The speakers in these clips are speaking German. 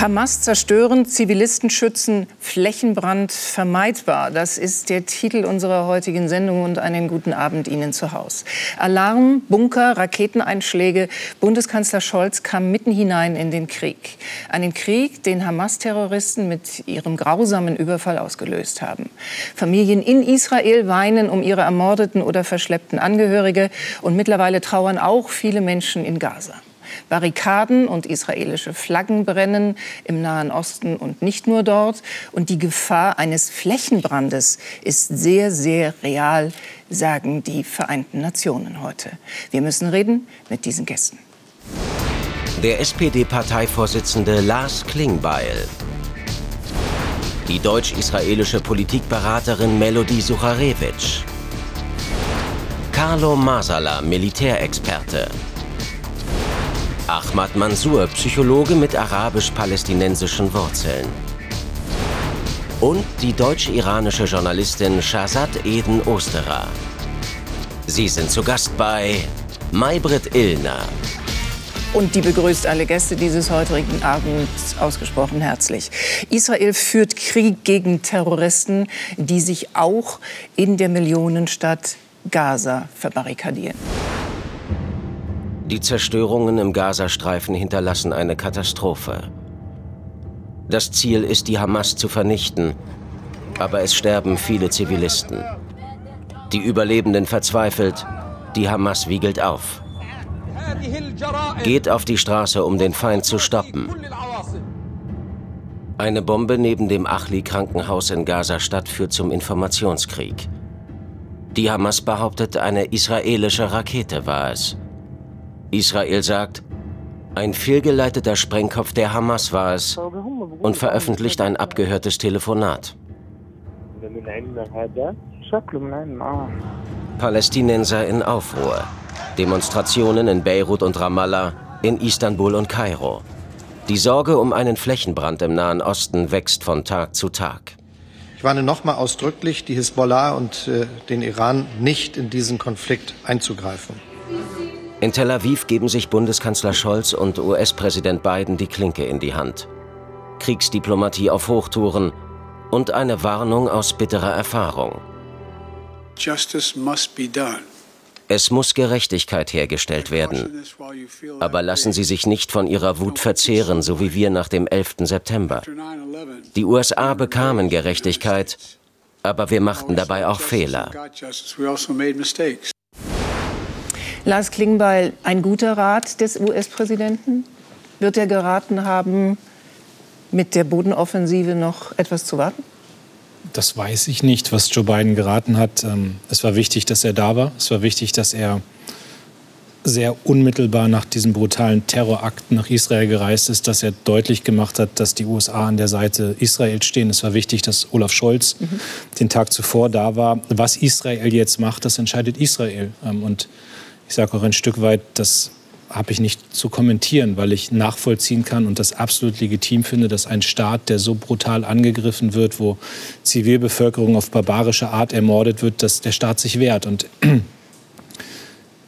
Hamas zerstören, Zivilisten schützen, Flächenbrand vermeidbar. Das ist der Titel unserer heutigen Sendung und einen guten Abend Ihnen zu Hause. Alarm, Bunker, Raketeneinschläge. Bundeskanzler Scholz kam mitten hinein in den Krieg. Einen Krieg, den Hamas-Terroristen mit ihrem grausamen Überfall ausgelöst haben. Familien in Israel weinen um ihre ermordeten oder verschleppten Angehörige und mittlerweile trauern auch viele Menschen in Gaza. Barrikaden und israelische Flaggen brennen im Nahen Osten und nicht nur dort. Und die Gefahr eines Flächenbrandes ist sehr, sehr real, sagen die Vereinten Nationen heute. Wir müssen reden mit diesen Gästen. Der SPD-Parteivorsitzende Lars Klingbeil. Die deutsch-israelische Politikberaterin Melody Sucharewitsch. Carlo Masala, Militärexperte. Ahmad Mansour, Psychologe mit arabisch-palästinensischen Wurzeln. Und die deutsch-iranische Journalistin Shazad Eden Osterer. Sie sind zu Gast bei Maybrit Illner. Und die begrüßt alle Gäste dieses heutigen Abends ausgesprochen herzlich. Israel führt Krieg gegen Terroristen, die sich auch in der Millionenstadt Gaza verbarrikadieren. Die Zerstörungen im Gazastreifen hinterlassen eine Katastrophe. Das Ziel ist, die Hamas zu vernichten, aber es sterben viele Zivilisten. Die Überlebenden verzweifelt, die Hamas wiegelt auf. Geht auf die Straße, um den Feind zu stoppen. Eine Bombe neben dem Achli-Krankenhaus in Gaza-Stadt führt zum Informationskrieg. Die Hamas behauptet, eine israelische Rakete war es. Israel sagt, ein fehlgeleiteter Sprengkopf der Hamas war es und veröffentlicht ein abgehörtes Telefonat. Palästinenser in Aufruhr. Demonstrationen in Beirut und Ramallah, in Istanbul und Kairo. Die Sorge um einen Flächenbrand im Nahen Osten wächst von Tag zu Tag. Ich warne nochmal ausdrücklich die Hisbollah und äh, den Iran nicht in diesen Konflikt einzugreifen. In Tel Aviv geben sich Bundeskanzler Scholz und US-Präsident Biden die Klinke in die Hand. Kriegsdiplomatie auf Hochtouren und eine Warnung aus bitterer Erfahrung. Es muss Gerechtigkeit hergestellt werden. Aber lassen Sie sich nicht von Ihrer Wut verzehren, so wie wir nach dem 11. September. Die USA bekamen Gerechtigkeit, aber wir machten dabei auch Fehler. Lars Klingbeil, ein guter Rat des US-Präsidenten? Wird er geraten haben, mit der Bodenoffensive noch etwas zu warten? Das weiß ich nicht, was Joe Biden geraten hat. Ähm, es war wichtig, dass er da war. Es war wichtig, dass er sehr unmittelbar nach diesem brutalen Terrorakt nach Israel gereist ist, dass er deutlich gemacht hat, dass die USA an der Seite Israels stehen. Es war wichtig, dass Olaf Scholz mhm. den Tag zuvor da war. Was Israel jetzt macht, das entscheidet Israel. Ähm, und ich sage auch ein Stück weit, das habe ich nicht zu kommentieren, weil ich nachvollziehen kann und das absolut legitim finde, dass ein Staat, der so brutal angegriffen wird, wo Zivilbevölkerung auf barbarische Art ermordet wird, dass der Staat sich wehrt. Und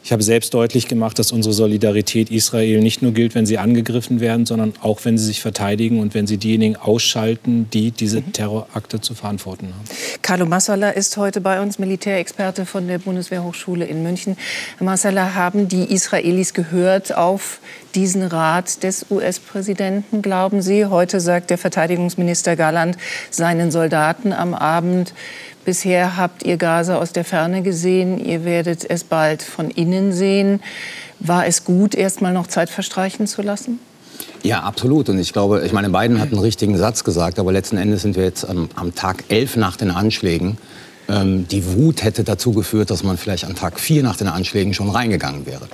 ich habe selbst deutlich gemacht, dass unsere Solidarität Israel nicht nur gilt, wenn sie angegriffen werden, sondern auch, wenn sie sich verteidigen und wenn sie diejenigen ausschalten, die diese mhm. Terrorakte zu verantworten haben. Carlo Massala ist heute bei uns, Militärexperte von der Bundeswehrhochschule in München. Herr Massala, haben die Israelis gehört auf diesen Rat des US-Präsidenten, glauben Sie? Heute sagt der Verteidigungsminister Galland seinen Soldaten am Abend, Bisher habt ihr Gaza aus der Ferne gesehen, ihr werdet es bald von innen sehen. War es gut, erst mal noch Zeit verstreichen zu lassen? Ja, absolut. Und ich glaube, ich meine, Biden hat einen richtigen Satz gesagt, aber letzten Endes sind wir jetzt am, am Tag elf nach den Anschlägen. Ähm, die Wut hätte dazu geführt, dass man vielleicht an Tag vier nach den Anschlägen schon reingegangen wäre.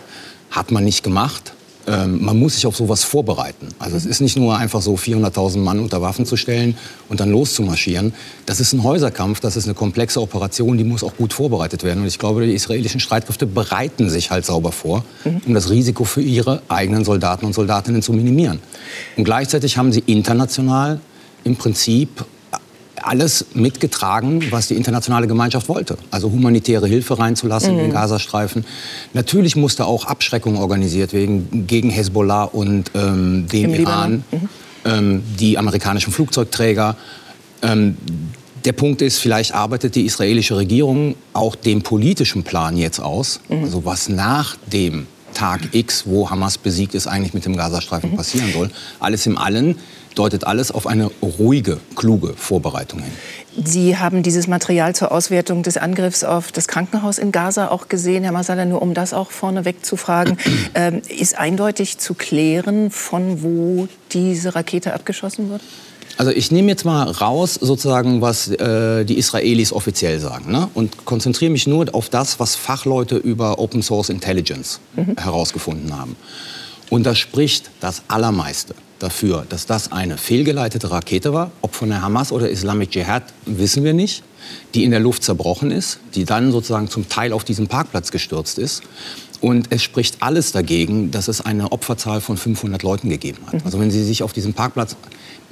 Hat man nicht gemacht ähm, man muss sich auf sowas vorbereiten. Also es ist nicht nur einfach so 400.000 Mann unter Waffen zu stellen und dann loszumarschieren. Das ist ein Häuserkampf, das ist eine komplexe Operation, die muss auch gut vorbereitet werden. Und ich glaube, die israelischen Streitkräfte bereiten sich halt sauber vor, mhm. um das Risiko für ihre eigenen Soldaten und Soldatinnen zu minimieren. Und gleichzeitig haben sie international im Prinzip alles mitgetragen, was die internationale Gemeinschaft wollte. Also humanitäre Hilfe reinzulassen mhm. in den Gazastreifen. Natürlich musste auch Abschreckung organisiert werden gegen Hezbollah und ähm, dem Im Iran. Mhm. ähm, die amerikanischen Flugzeugträger. Ähm, der Punkt ist, vielleicht arbeitet die israelische Regierung auch den politischen Plan jetzt aus, mhm. also was nach dem Tag X, wo Hamas besiegt ist, eigentlich mit dem Gazastreifen mhm. passieren soll. Alles im Allen deutet alles auf eine ruhige, kluge Vorbereitung hin. Sie haben dieses Material zur Auswertung des Angriffs auf das Krankenhaus in Gaza auch gesehen, Herr Masala, nur um das auch vorneweg zu fragen. Ähm, ist eindeutig zu klären, von wo diese Rakete abgeschossen wurde? Also ich nehme jetzt mal raus, sozusagen, was äh, die Israelis offiziell sagen ne? und konzentriere mich nur auf das, was Fachleute über Open Source Intelligence mhm. herausgefunden haben. Und das spricht das Allermeiste dafür, dass das eine fehlgeleitete Rakete war. Ob von der Hamas oder Islamic Jihad, wissen wir nicht. Die in der Luft zerbrochen ist, die dann sozusagen zum Teil auf diesen Parkplatz gestürzt ist. Und es spricht alles dagegen, dass es eine Opferzahl von 500 Leuten gegeben hat. Mhm. Also wenn Sie sich auf diesem Parkplatz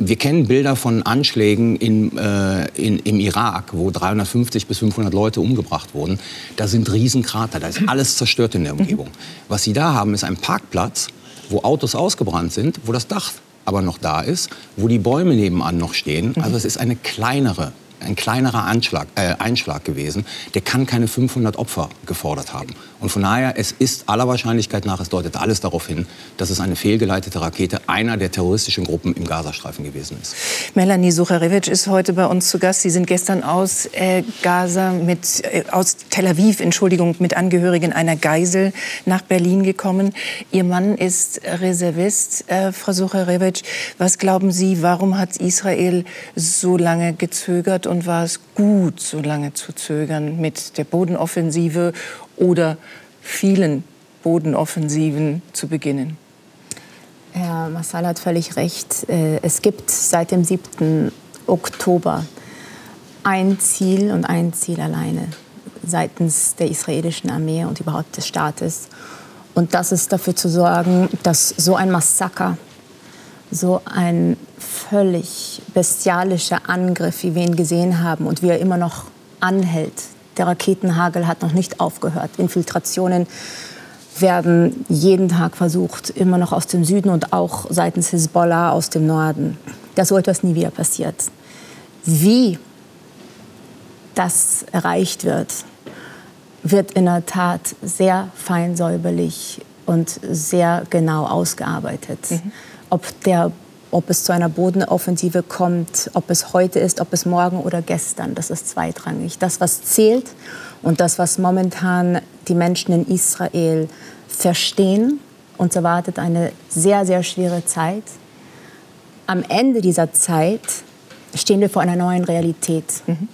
wir kennen Bilder von Anschlägen in, äh, in, im Irak, wo 350 bis 500 Leute umgebracht wurden. Da sind Riesenkrater, da ist alles zerstört in der Umgebung. Was Sie da haben, ist ein Parkplatz, wo Autos ausgebrannt sind, wo das Dach aber noch da ist, wo die Bäume nebenan noch stehen. Also es ist eine kleinere ein kleinerer Anschlag, äh, Einschlag gewesen. Der kann keine 500 Opfer gefordert haben. Und von daher, es ist aller Wahrscheinlichkeit nach, es deutet alles darauf hin, dass es eine fehlgeleitete Rakete einer der terroristischen Gruppen im Gazastreifen gewesen ist. Melanie Sucharevic ist heute bei uns zu Gast. Sie sind gestern aus äh, Gaza mit, äh, aus Tel Aviv, Entschuldigung, mit Angehörigen einer Geisel nach Berlin gekommen. Ihr Mann ist Reservist. Äh, Frau Sucharevic, was glauben Sie, warum hat Israel so lange gezögert und war es gut, so lange zu zögern mit der Bodenoffensive oder vielen Bodenoffensiven zu beginnen? Herr Massal hat völlig recht. Äh, es gibt seit dem 7. Oktober ein Ziel und ein Ziel alleine seitens der israelischen Armee und überhaupt des Staates. Und das ist dafür zu sorgen, dass so ein Massaker so ein völlig bestialischer Angriff, wie wir ihn gesehen haben und wie er immer noch anhält. Der Raketenhagel hat noch nicht aufgehört. Infiltrationen werden jeden Tag versucht, immer noch aus dem Süden und auch seitens Hisbollah aus dem Norden. Dass so etwas nie wieder passiert. Wie das erreicht wird, wird in der Tat sehr feinsäuberlich und sehr genau ausgearbeitet. Mhm ob, der, ob es zu einer Bodenoffensive kommt, ob es heute ist, ob es morgen oder gestern, das ist zweitrangig. Das, was zählt und das, was momentan die Menschen in Israel verstehen, uns erwartet eine sehr, sehr schwere Zeit. Am Ende dieser Zeit stehen wir vor einer neuen Realität. Mhm.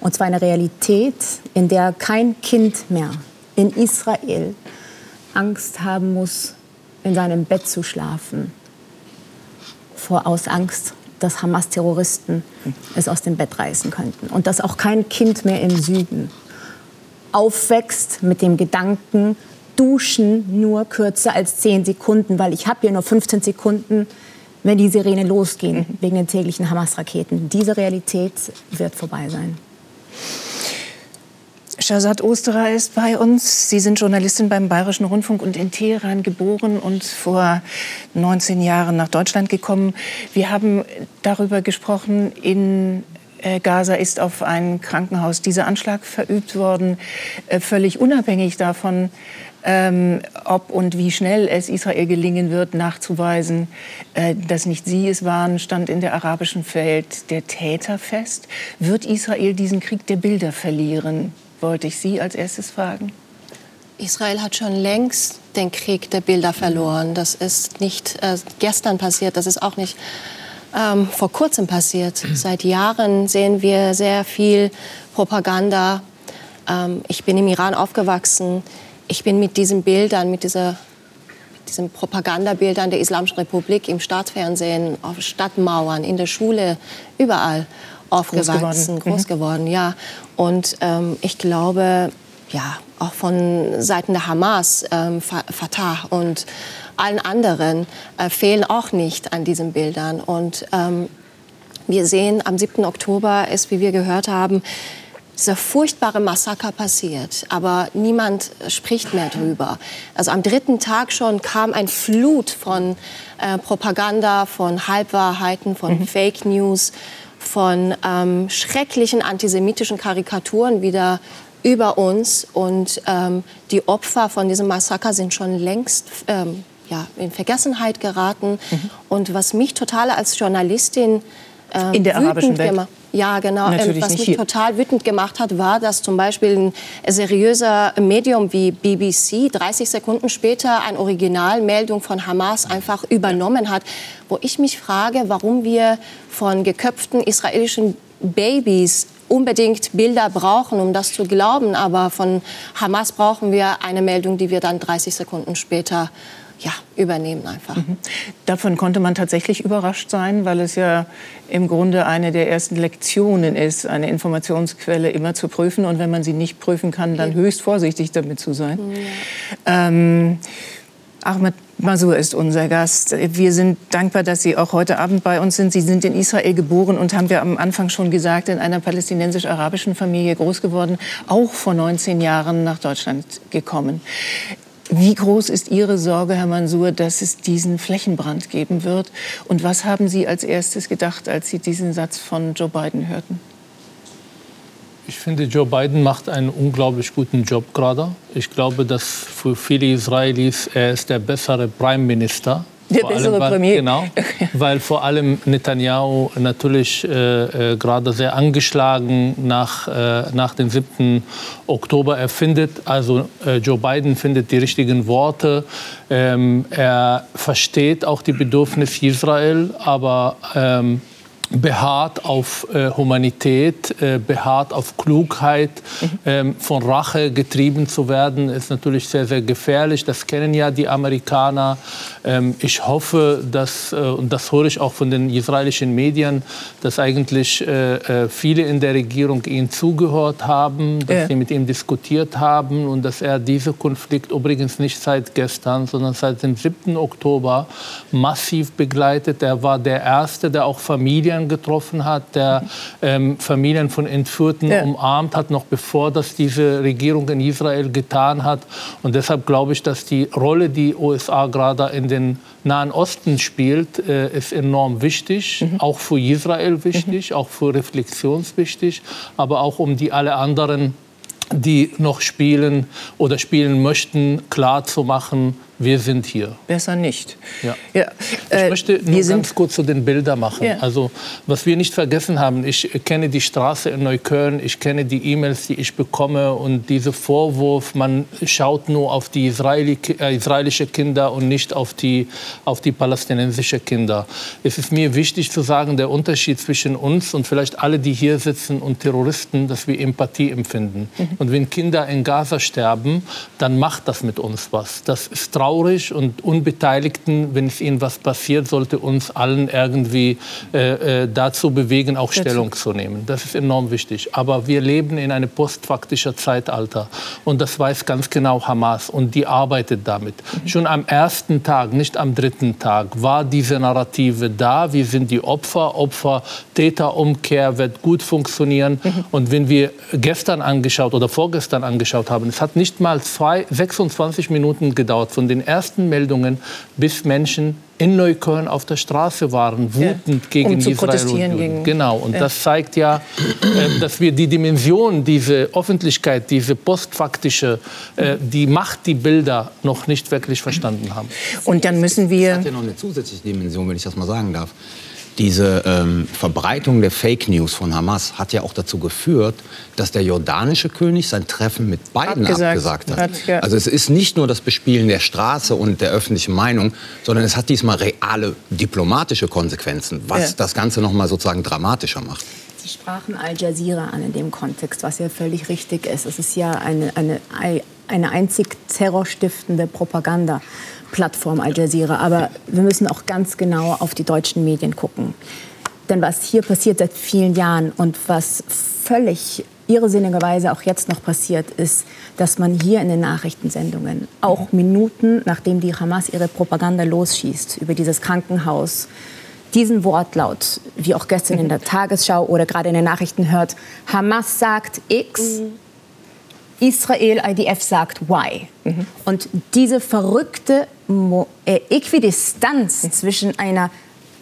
Und zwar eine Realität, in der kein Kind mehr in Israel Angst haben muss, in seinem Bett zu schlafen, vor aus Angst, dass Hamas-Terroristen es aus dem Bett reißen könnten. Und dass auch kein Kind mehr im Süden aufwächst mit dem Gedanken, duschen nur kürzer als 10 Sekunden, weil ich habe hier nur 15 Sekunden, wenn die Sirene losgehen, wegen den täglichen Hamas-Raketen. Diese Realität wird vorbei sein. Shazad Osterer ist bei uns. Sie sind Journalistin beim Bayerischen Rundfunk und in Teheran geboren und vor 19 Jahren nach Deutschland gekommen. Wir haben darüber gesprochen, in äh, Gaza ist auf ein Krankenhaus dieser Anschlag verübt worden, äh, völlig unabhängig davon, ähm, ob und wie schnell es Israel gelingen wird, nachzuweisen, äh, dass nicht sie es waren, stand in der arabischen Welt der Täter fest. Wird Israel diesen Krieg der Bilder verlieren? Wollte ich Sie als erstes fragen. Israel hat schon längst den Krieg der Bilder verloren. Das ist nicht äh, gestern passiert, das ist auch nicht ähm, vor kurzem passiert. Seit Jahren sehen wir sehr viel Propaganda. Ähm, ich bin im Iran aufgewachsen. Ich bin mit diesen Bildern, mit dieser mit diesen Propagandabildern der Islamischen Republik im Staatsfernsehen, auf Stadtmauern, in der Schule, überall aufgewachsen, groß geworden, groß geworden ja. Und ähm, ich glaube, ja, auch von Seiten der Hamas, ähm, Fatah und allen anderen äh, fehlen auch nicht an diesen Bildern. Und ähm, wir sehen, am 7. Oktober ist, wie wir gehört haben, dieser furchtbare Massaker passiert, aber niemand spricht mehr drüber. Also am dritten Tag schon kam ein Flut von äh, Propaganda, von Halbwahrheiten, von mhm. Fake News, von ähm, schrecklichen antisemitischen Karikaturen wieder über uns. Und ähm, die Opfer von diesem Massaker sind schon längst ähm, ja, in Vergessenheit geraten. Mhm. Und was mich total als Journalistin ähm, in der arabischen Welt. Gemacht. Ja, genau. Ähm, was mich hier. total wütend gemacht hat, war, dass zum Beispiel ein seriöser Medium wie BBC 30 Sekunden später eine Originalmeldung von Hamas einfach übernommen hat, wo ich mich frage, warum wir von geköpften israelischen Babys unbedingt Bilder brauchen, um das zu glauben. Aber von Hamas brauchen wir eine Meldung, die wir dann 30 Sekunden später ja, übernehmen einfach. Mhm. Davon konnte man tatsächlich überrascht sein, weil es ja im Grunde eine der ersten Lektionen ist, eine Informationsquelle immer zu prüfen und wenn man sie nicht prüfen kann, dann höchst vorsichtig damit zu sein. Ja. Ähm, Ahmed Masur ist unser Gast. Wir sind dankbar, dass Sie auch heute Abend bei uns sind. Sie sind in Israel geboren und haben wir am Anfang schon gesagt, in einer palästinensisch-arabischen Familie groß geworden, auch vor 19 Jahren nach Deutschland gekommen. Wie groß ist Ihre Sorge, Herr Mansour, dass es diesen Flächenbrand geben wird? Und was haben Sie als erstes gedacht, als Sie diesen Satz von Joe Biden hörten? Ich finde, Joe Biden macht einen unglaublich guten Job gerade. Ich glaube, dass für viele Israelis er ist der bessere Prime Minister der vor bessere allem, Premier. Genau, weil vor allem Netanyahu natürlich äh, äh, gerade sehr angeschlagen nach, äh, nach dem 7. Oktober erfindet. Also äh, Joe Biden findet die richtigen Worte. Ähm, er versteht auch die Bedürfnisse Israel, aber ähm, beharrt auf äh, Humanität, äh, beharrt auf Klugheit, mhm. ähm, von Rache getrieben zu werden, ist natürlich sehr, sehr gefährlich. Das kennen ja die Amerikaner. Ähm, ich hoffe, dass, äh, und das höre ich auch von den israelischen Medien, dass eigentlich äh, äh, viele in der Regierung ihm zugehört haben, dass ja. sie mit ihm diskutiert haben und dass er diesen Konflikt übrigens nicht seit gestern, sondern seit dem 7. Oktober massiv begleitet. Er war der Erste, der auch Familien Familien getroffen hat, der ähm, Familien von Entführten ja. umarmt hat, noch bevor das diese Regierung in Israel getan hat. Und deshalb glaube ich, dass die Rolle, die USA gerade in den Nahen Osten spielt, äh, ist enorm wichtig, mhm. auch für Israel wichtig, mhm. auch für Reflexion wichtig, aber auch um die alle anderen die noch spielen oder spielen möchten, klarzumachen, wir sind hier. Besser nicht. Ja. ja ich äh, möchte nur ganz kurz zu den Bildern machen. Ja. Also, was wir nicht vergessen haben, ich kenne die Straße in Neukölln, ich kenne die E-Mails, die ich bekomme und dieser Vorwurf, man schaut nur auf die Israeli, äh, israelische Kinder und nicht auf die, auf die palästinensischen Kinder. Es ist mir wichtig zu sagen, der Unterschied zwischen uns und vielleicht alle, die hier sitzen und Terroristen, dass wir Empathie empfinden. Mhm. Und wenn Kinder in Gaza sterben, dann macht das mit uns was. Das ist traurig traurig und Unbeteiligten, wenn es ihnen was passiert, sollte uns allen irgendwie äh, äh dazu bewegen, auch Stellung zu nehmen. Das ist enorm wichtig. Aber wir leben in einem postfaktischen Zeitalter und das weiß ganz genau Hamas und die arbeitet damit. Mhm. Schon am ersten Tag, nicht am dritten Tag, war diese Narrative da. Wir sind die Opfer, Opfer, Täterumkehr wird gut funktionieren. Mhm. Und wenn wir gestern angeschaut oder vorgestern angeschaut haben, es hat nicht mal zwei, 26 Minuten gedauert von den den ersten Meldungen, bis Menschen in Neukölln auf der Straße waren, wütend ja, gegen um zu Israel protestieren und gegen, Genau, und ja. das zeigt ja, äh, dass wir die Dimension, diese Öffentlichkeit, diese postfaktische, äh, die Macht, die Bilder noch nicht wirklich verstanden haben. Und dann müssen wir... Das hat ja noch eine zusätzliche Dimension, wenn ich das mal sagen darf diese ähm, Verbreitung der Fake News von Hamas hat ja auch dazu geführt, dass der jordanische König sein Treffen mit beiden abgesagt, abgesagt hat. hat ja. Also es ist nicht nur das Bespielen der Straße und der öffentlichen Meinung, sondern es hat diesmal reale diplomatische Konsequenzen, was ja. das Ganze noch mal sozusagen dramatischer macht. Sie sprachen Al Jazeera an in dem Kontext, was ja völlig richtig ist. Es ist ja eine, eine, eine einzig terrorstiftende Propaganda. Plattform Al Jazeera. Aber wir müssen auch ganz genau auf die deutschen Medien gucken. Denn was hier passiert seit vielen Jahren und was völlig irrsinnigerweise auch jetzt noch passiert, ist, dass man hier in den Nachrichtensendungen auch Minuten, nachdem die Hamas ihre Propaganda losschießt über dieses Krankenhaus, diesen Wortlaut, wie auch gestern in der Tagesschau oder gerade in den Nachrichten hört, Hamas sagt X, Israel, IDF sagt Y. Mhm. Und diese verrückte Mo äh, Äquidistanz mhm. zwischen einer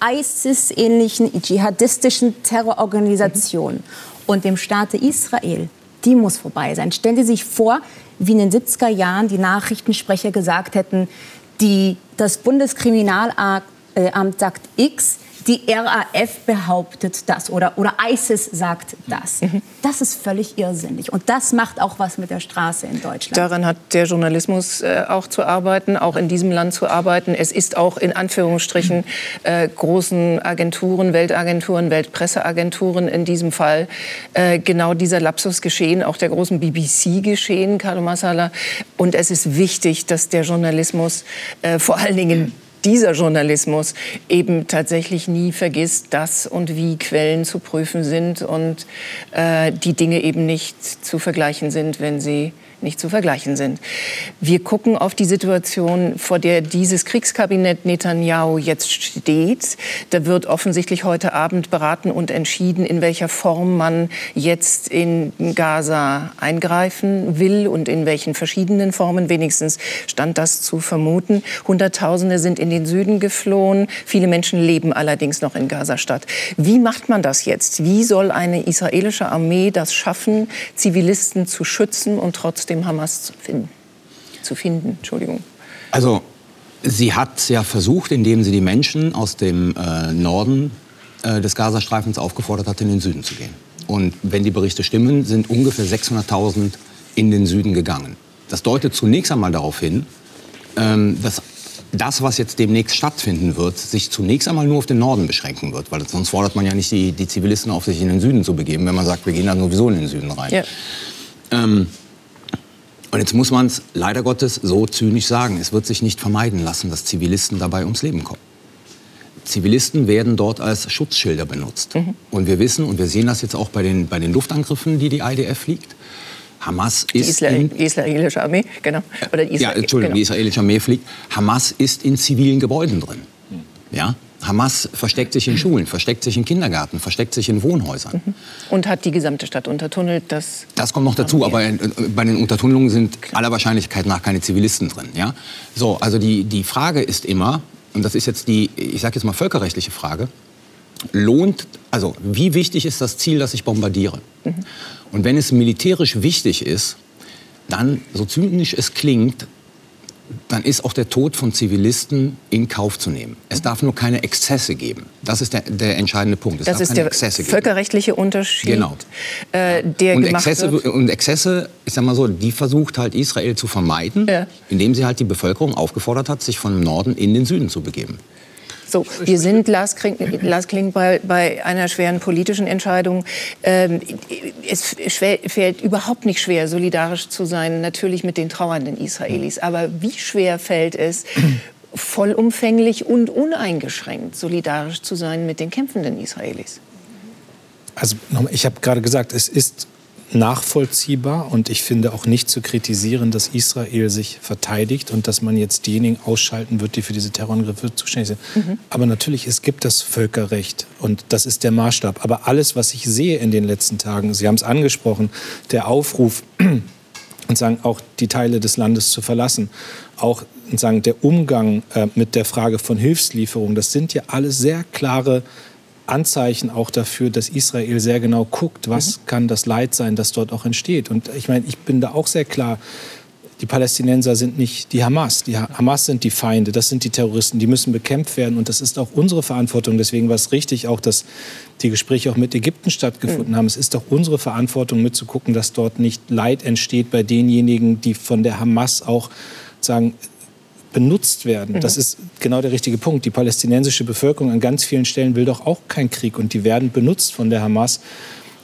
ISIS-ähnlichen dschihadistischen Terrororganisation mhm. und dem Staate Israel, die muss vorbei sein. Stellen Sie sich vor, wie in den 70er Jahren die Nachrichtensprecher gesagt hätten, die, das Bundeskriminalamt äh, sagt X, die RAF behauptet das oder, oder ISIS sagt das. Mhm. Das ist völlig irrsinnig. Und das macht auch was mit der Straße in Deutschland. Daran hat der Journalismus äh, auch zu arbeiten, auch in diesem Land zu arbeiten. Es ist auch in Anführungsstrichen äh, großen Agenturen, Weltagenturen, Weltpresseagenturen in diesem Fall äh, genau dieser Lapsus geschehen, auch der großen BBC geschehen, Carlo Massala. Und es ist wichtig, dass der Journalismus äh, vor allen Dingen dieser Journalismus eben tatsächlich nie vergisst, dass und wie Quellen zu prüfen sind und äh, die Dinge eben nicht zu vergleichen sind, wenn sie nicht zu vergleichen sind. Wir gucken auf die Situation, vor der dieses Kriegskabinett Netanyahu jetzt steht. Da wird offensichtlich heute Abend beraten und entschieden, in welcher Form man jetzt in Gaza eingreifen will und in welchen verschiedenen Formen. Wenigstens stand das zu vermuten. Hunderttausende sind in den Süden geflohen. Viele Menschen leben allerdings noch in Gaza-Stadt. Wie macht man das jetzt? Wie soll eine israelische Armee das schaffen, Zivilisten zu schützen und trotzdem trotzdem Hamas zu finden. Zu finden Entschuldigung. Also sie hat es ja versucht, indem sie die Menschen aus dem äh, Norden äh, des Gazastreifens aufgefordert hat, in den Süden zu gehen. Und wenn die Berichte stimmen, sind ungefähr 600.000 in den Süden gegangen. Das deutet zunächst einmal darauf hin, ähm, dass das, was jetzt demnächst stattfinden wird, sich zunächst einmal nur auf den Norden beschränken wird. Weil sonst fordert man ja nicht die, die Zivilisten auf, sich in den Süden zu begeben, wenn man sagt, wir gehen dann sowieso in den Süden rein. Ja. Ähm, und jetzt muss man es leider Gottes so zynisch sagen, es wird sich nicht vermeiden lassen, dass Zivilisten dabei ums Leben kommen. Zivilisten werden dort als Schutzschilder benutzt. Mhm. Und wir wissen, und wir sehen das jetzt auch bei den, bei den Luftangriffen, die die IDF fliegt, Hamas ist die, Israel, in, die israelische Armee, genau. Oder Israel, ja, Entschuldigung, genau. die israelische Armee fliegt. Hamas ist in zivilen Gebäuden drin. Mhm. Ja? Hamas versteckt sich in Schulen, versteckt sich in Kindergärten, versteckt sich in Wohnhäusern. Mhm. Und hat die gesamte Stadt untertunnelt. Das, das kommt noch dazu, aber äh, bei den Untertunnelungen sind aller Wahrscheinlichkeit nach keine Zivilisten drin. Ja? So, also die, die Frage ist immer, und das ist jetzt die, ich sage jetzt mal völkerrechtliche Frage, lohnt, also wie wichtig ist das Ziel, das ich bombardiere? Mhm. Und wenn es militärisch wichtig ist, dann, so zynisch es klingt, dann ist auch der Tod von Zivilisten in Kauf zu nehmen. Es darf nur keine Exzesse geben. Das ist der, der entscheidende Punkt. Es das ist der völkerrechtliche Unterschied. Genau. Äh, der und, Exzesse, wird. und Exzesse, ich sag mal so, die versucht halt Israel zu vermeiden, ja. indem sie halt die Bevölkerung aufgefordert hat, sich von Norden in den Süden zu begeben. So, wir sind Lars Kling, bei, bei einer schweren politischen Entscheidung. Ähm, es fällt überhaupt nicht schwer, solidarisch zu sein, natürlich mit den trauernden Israelis. Aber wie schwer fällt es, vollumfänglich und uneingeschränkt solidarisch zu sein mit den kämpfenden Israelis? Also ich habe gerade gesagt, es ist nachvollziehbar und ich finde auch nicht zu kritisieren, dass Israel sich verteidigt und dass man jetzt diejenigen ausschalten wird, die für diese Terrorangriffe zuständig sind. Mhm. Aber natürlich, es gibt das Völkerrecht und das ist der Maßstab. Aber alles, was ich sehe in den letzten Tagen, Sie haben es angesprochen, der Aufruf und sagen auch die Teile des Landes zu verlassen, auch sagen der Umgang äh, mit der Frage von Hilfslieferung, das sind ja alles sehr klare Anzeichen auch dafür, dass Israel sehr genau guckt, was mhm. kann das Leid sein, das dort auch entsteht. Und ich meine, ich bin da auch sehr klar, die Palästinenser sind nicht die Hamas. Die Hamas sind die Feinde, das sind die Terroristen, die müssen bekämpft werden. Und das ist auch unsere Verantwortung. Deswegen war es richtig, auch dass die Gespräche auch mit Ägypten stattgefunden mhm. haben. Es ist auch unsere Verantwortung, mitzugucken, dass dort nicht Leid entsteht bei denjenigen, die von der Hamas auch sagen, benutzt werden. Mhm. Das ist genau der richtige Punkt. Die palästinensische Bevölkerung an ganz vielen Stellen will doch auch keinen Krieg und die werden benutzt von der Hamas.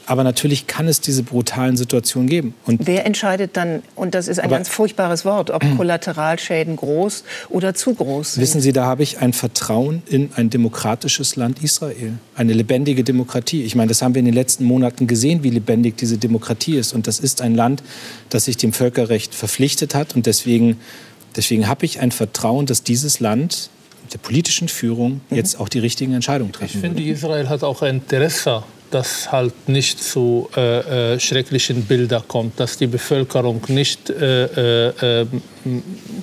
Aber natürlich kann es diese brutalen Situationen geben. Und Wer entscheidet dann, und das ist ein ganz furchtbares Wort, ob Kollateralschäden groß oder zu groß sind? Wissen Sie, da habe ich ein Vertrauen in ein demokratisches Land Israel, eine lebendige Demokratie. Ich meine, das haben wir in den letzten Monaten gesehen, wie lebendig diese Demokratie ist. Und das ist ein Land, das sich dem Völkerrecht verpflichtet hat und deswegen Deswegen habe ich ein Vertrauen, dass dieses Land der politischen Führung jetzt auch die richtigen Entscheidungen treffen. Ich finde, Israel hat auch ein Interesse dass halt nicht zu äh, äh, schrecklichen Bildern kommt, dass die Bevölkerung nicht äh, äh,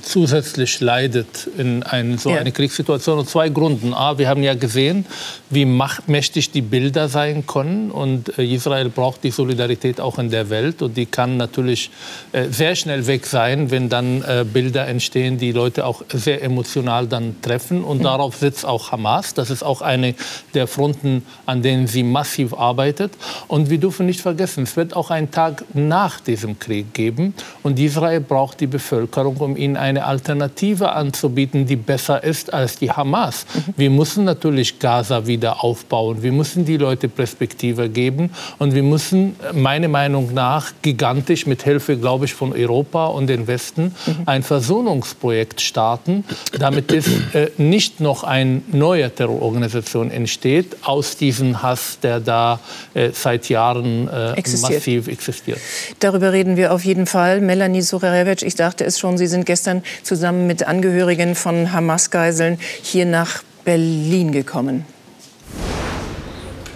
zusätzlich leidet in ein, so ja. eine Kriegssituation. Aus zwei Gründen. A, wir haben ja gesehen, wie mächtig die Bilder sein können. Und äh, Israel braucht die Solidarität auch in der Welt. Und die kann natürlich äh, sehr schnell weg sein, wenn dann Bilder entstehen, die Leute auch sehr emotional dann treffen. Und darauf sitzt auch Hamas. Das ist auch eine der Fronten, an denen sie massiv arbeitet. Und wir dürfen nicht vergessen, es wird auch einen Tag nach diesem Krieg geben. Und Israel braucht die Bevölkerung, um ihnen eine Alternative anzubieten, die besser ist als die Hamas. Mhm. Wir müssen natürlich Gaza wieder aufbauen. Wir müssen die Leute Perspektive geben. Und wir müssen, meiner Meinung nach, gigantisch mit Hilfe, glaube ich, von Europa und den Westen mhm. ein Versöhnungsprojekt starten, damit es äh, nicht noch eine neue Terrororganisation entsteht aus diesem Hass, der da äh, seit Jahren äh, existiert. massiv existiert. Darüber reden wir auf jeden Fall. Melanie Sucharevic, ich dachte es schon, Sie sind gestern zusammen mit Angehörigen von Hamas-Geiseln hier nach Berlin gekommen.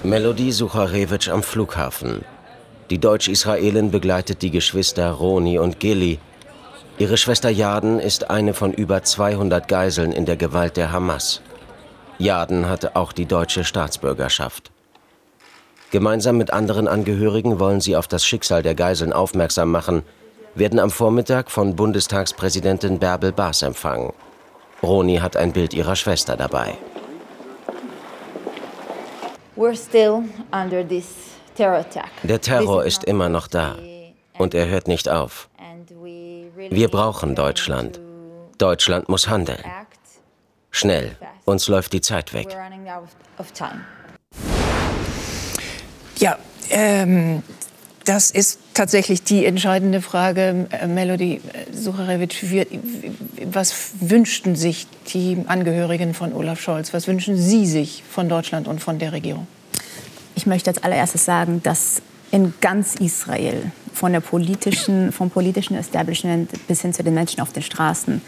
Melodie Sucharewitsch am Flughafen. Die Deutsch-Israelin begleitet die Geschwister Roni und Gilly. Ihre Schwester Jaden ist eine von über 200 Geiseln in der Gewalt der Hamas. Jaden hatte auch die deutsche Staatsbürgerschaft. Gemeinsam mit anderen Angehörigen wollen sie auf das Schicksal der Geiseln aufmerksam machen, werden am Vormittag von Bundestagspräsidentin Bärbel Baas empfangen. Roni hat ein Bild ihrer Schwester dabei. Der Terror ist immer noch da und er hört nicht auf. Wir brauchen Deutschland. Deutschland muss handeln. Schnell, uns läuft die Zeit weg. Ja, ähm, das ist tatsächlich die entscheidende Frage, äh, Melody Sucharewitsch. Was wünschten sich die Angehörigen von Olaf Scholz? Was wünschen Sie sich von Deutschland und von der Regierung? Ich möchte als allererstes sagen, dass in ganz Israel, von der politischen, vom politischen Establishment bis hin zu den Menschen auf den Straßen,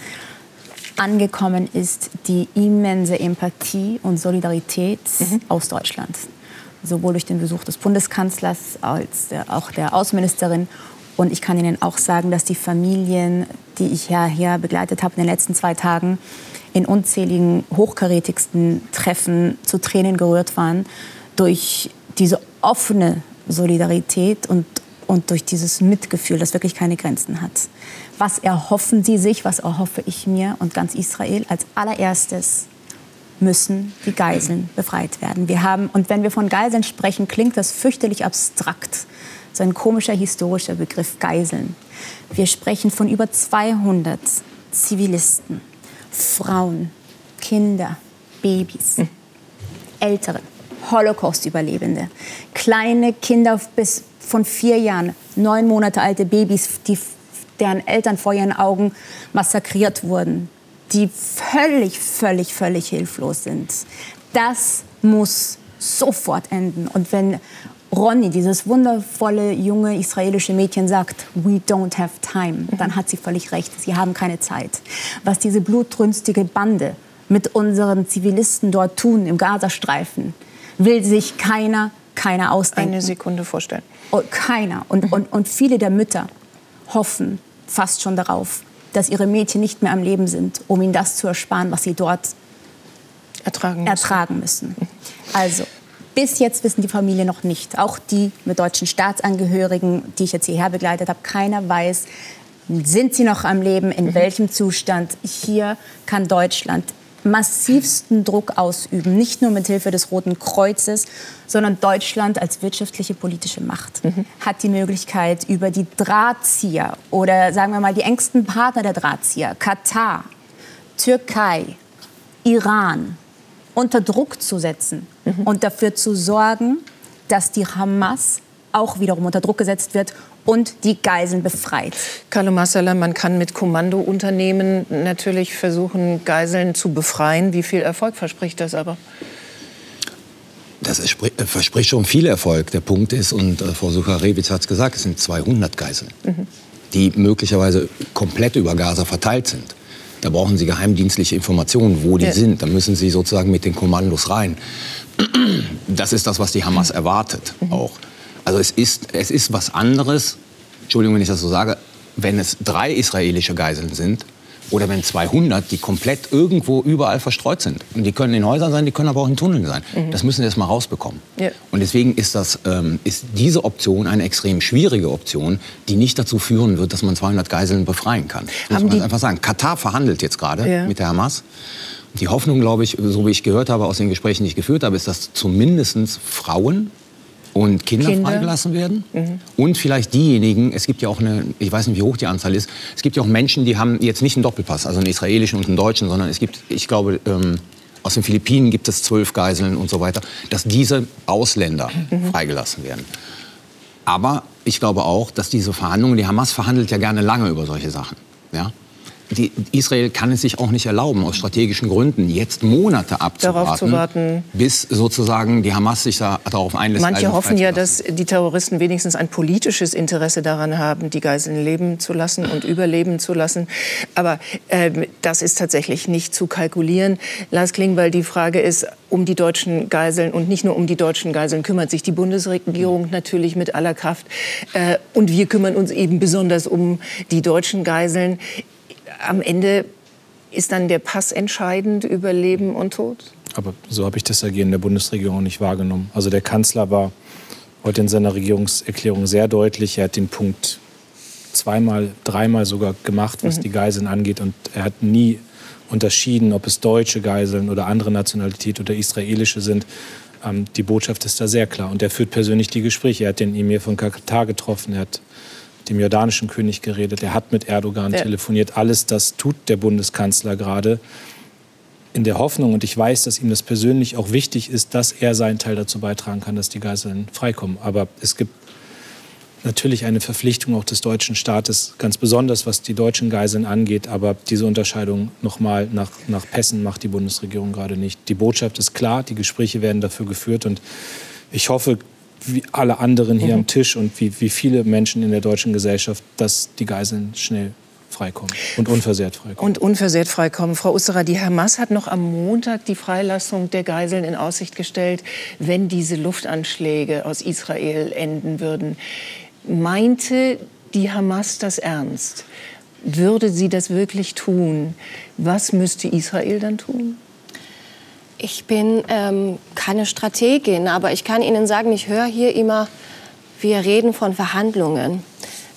angekommen ist die immense Empathie und Solidarität mhm. aus Deutschland sowohl durch den Besuch des Bundeskanzlers als auch der Außenministerin. Und ich kann Ihnen auch sagen, dass die Familien, die ich hierher begleitet habe in den letzten zwei Tagen, in unzähligen hochkarätigsten Treffen zu Tränen gerührt waren durch diese offene Solidarität und, und durch dieses Mitgefühl, das wirklich keine Grenzen hat. Was erhoffen Sie sich, was erhoffe ich mir und ganz Israel als allererstes? Müssen die Geiseln befreit werden. Wir haben, und wenn wir von Geiseln sprechen, klingt das fürchterlich abstrakt. So ein komischer historischer Begriff Geiseln. Wir sprechen von über 200 Zivilisten, Frauen, Kinder, Babys. Ältere, Holocaust-Überlebende, kleine Kinder bis von vier Jahren, neun Monate alte Babys, die, deren Eltern vor ihren Augen massakriert wurden, die völlig, völlig, völlig hilflos sind. Das muss sofort enden. Und wenn Ronny, dieses wundervolle junge israelische Mädchen, sagt, we don't have time, dann hat sie völlig recht. Sie haben keine Zeit. Was diese blutrünstige Bande mit unseren Zivilisten dort tun im Gazastreifen, will sich keiner, keiner ausdenken. Eine Sekunde vorstellen. Oh, keiner. Und, und, und viele der Mütter hoffen fast schon darauf, dass ihre Mädchen nicht mehr am Leben sind, um ihnen das zu ersparen, was sie dort ertragen müssen. Ertragen müssen. Also bis jetzt wissen die Familien noch nicht, auch die mit deutschen Staatsangehörigen, die ich jetzt hierher begleitet habe, keiner weiß, sind sie noch am Leben, in mhm. welchem Zustand. Hier kann Deutschland massivsten Druck ausüben, nicht nur mit Hilfe des Roten Kreuzes, sondern Deutschland als wirtschaftliche politische Macht mhm. hat die Möglichkeit über die Drahtzieher oder sagen wir mal die engsten Partner der Drahtzieher, Katar, Türkei, Iran, unter Druck zu setzen mhm. und dafür zu sorgen, dass die Hamas auch wiederum unter Druck gesetzt wird und die Geiseln befreit. Carlo Massala, man kann mit Kommandounternehmen natürlich versuchen, Geiseln zu befreien. Wie viel Erfolg verspricht das aber? Das äh, verspricht schon viel Erfolg. Der Punkt ist, und äh, Frau Sucharewitz hat es gesagt, es sind 200 Geiseln, mhm. die möglicherweise komplett über Gaza verteilt sind. Da brauchen Sie geheimdienstliche Informationen, wo die ja. sind. Da müssen Sie sozusagen mit den Kommandos rein. Das ist das, was die Hamas erwartet mhm. auch. Also es ist, es ist was anderes, Entschuldigung, wenn ich das so sage, wenn es drei israelische Geiseln sind oder wenn 200, die komplett irgendwo überall verstreut sind. Und die können in Häusern sein, die können aber auch in Tunneln sein. Mhm. Das müssen wir erst mal rausbekommen. Ja. Und deswegen ist, das, ähm, ist diese Option eine extrem schwierige Option, die nicht dazu führen wird, dass man 200 Geiseln befreien kann. Das muss man einfach sagen. Katar verhandelt jetzt gerade ja. mit der Hamas. Die Hoffnung, glaube ich, so wie ich gehört habe aus den Gesprächen, die ich geführt habe, ist, dass zumindest Frauen und Kinder, Kinder. freigelassen werden. Mhm. Und vielleicht diejenigen, es gibt ja auch eine, ich weiß nicht, wie hoch die Anzahl ist, es gibt ja auch Menschen, die haben jetzt nicht einen Doppelpass, also einen israelischen und einen deutschen, sondern es gibt, ich glaube, ähm, aus den Philippinen gibt es zwölf Geiseln und so weiter, dass diese Ausländer mhm. freigelassen werden. Aber ich glaube auch, dass diese Verhandlungen, die Hamas verhandelt ja gerne lange über solche Sachen. Ja? Die, Israel kann es sich auch nicht erlauben, aus strategischen Gründen, jetzt Monate abzuwarten, warten, bis sozusagen die Hamas sich da, darauf einlässt. Manche hoffen ja, dass die Terroristen wenigstens ein politisches Interesse daran haben, die Geiseln leben zu lassen und überleben zu lassen. Aber äh, das ist tatsächlich nicht zu kalkulieren. Lars Klingbeil, die Frage ist, um die deutschen Geiseln und nicht nur um die deutschen Geiseln kümmert sich die Bundesregierung natürlich mit aller Kraft. Äh, und wir kümmern uns eben besonders um die deutschen Geiseln am Ende ist dann der Pass entscheidend über Leben und Tod? Aber so habe ich das Agieren der Bundesregierung nicht wahrgenommen. Also der Kanzler war heute in seiner Regierungserklärung sehr deutlich. Er hat den Punkt zweimal, dreimal sogar gemacht, was mhm. die Geiseln angeht. Und er hat nie unterschieden, ob es deutsche Geiseln oder andere Nationalität oder israelische sind. Ähm, die Botschaft ist da sehr klar. Und er führt persönlich die Gespräche. Er hat den Emir von Katar getroffen. Er hat dem jordanischen König geredet, er hat mit Erdogan ja. telefoniert. Alles das tut der Bundeskanzler gerade in der Hoffnung, und ich weiß, dass ihm das persönlich auch wichtig ist, dass er seinen Teil dazu beitragen kann, dass die Geiseln freikommen. Aber es gibt natürlich eine Verpflichtung auch des deutschen Staates, ganz besonders was die deutschen Geiseln angeht. Aber diese Unterscheidung nochmal nach, nach Pässen macht die Bundesregierung gerade nicht. Die Botschaft ist klar, die Gespräche werden dafür geführt und ich hoffe, wie alle anderen hier mhm. am Tisch und wie, wie viele Menschen in der deutschen Gesellschaft, dass die Geiseln schnell freikommen und unversehrt freikommen. Und unversehrt freikommen. Frau Usserer, die Hamas hat noch am Montag die Freilassung der Geiseln in Aussicht gestellt, wenn diese Luftanschläge aus Israel enden würden. Meinte die Hamas das ernst? Würde sie das wirklich tun? Was müsste Israel dann tun? Ich bin ähm, keine Strategin, aber ich kann Ihnen sagen, ich höre hier immer, wir reden von Verhandlungen.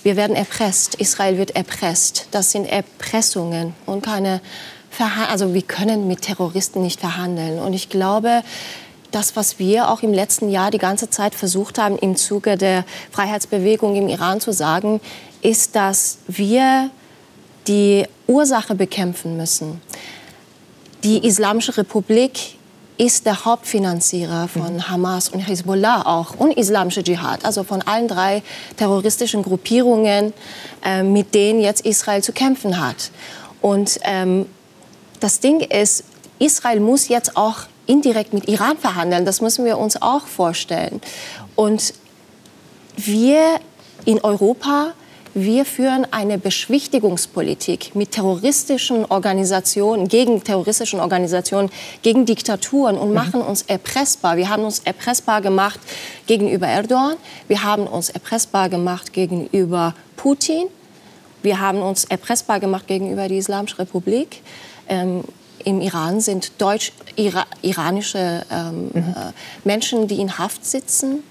Wir werden erpresst. Israel wird erpresst. Das sind Erpressungen und keine Verhandlungen. Also wir können mit Terroristen nicht verhandeln. Und ich glaube, das, was wir auch im letzten Jahr die ganze Zeit versucht haben, im Zuge der Freiheitsbewegung im Iran zu sagen, ist, dass wir die Ursache bekämpfen müssen. Die Islamische Republik ist der Hauptfinanzierer von mhm. Hamas und Hezbollah auch und Islamische Dschihad, also von allen drei terroristischen Gruppierungen, äh, mit denen jetzt Israel zu kämpfen hat. Und ähm, das Ding ist, Israel muss jetzt auch indirekt mit Iran verhandeln. Das müssen wir uns auch vorstellen. Und wir in Europa wir führen eine Beschwichtigungspolitik mit terroristischen Organisationen, gegen terroristischen Organisationen, gegen Diktaturen und mhm. machen uns erpressbar. Wir haben uns erpressbar gemacht gegenüber Erdogan, wir haben uns erpressbar gemacht gegenüber Putin, wir haben uns erpressbar gemacht gegenüber der Islamischen Republik. Ähm, im Iran sind deutsch-iranische ähm, mhm. äh, Menschen, die in Haft sitzen.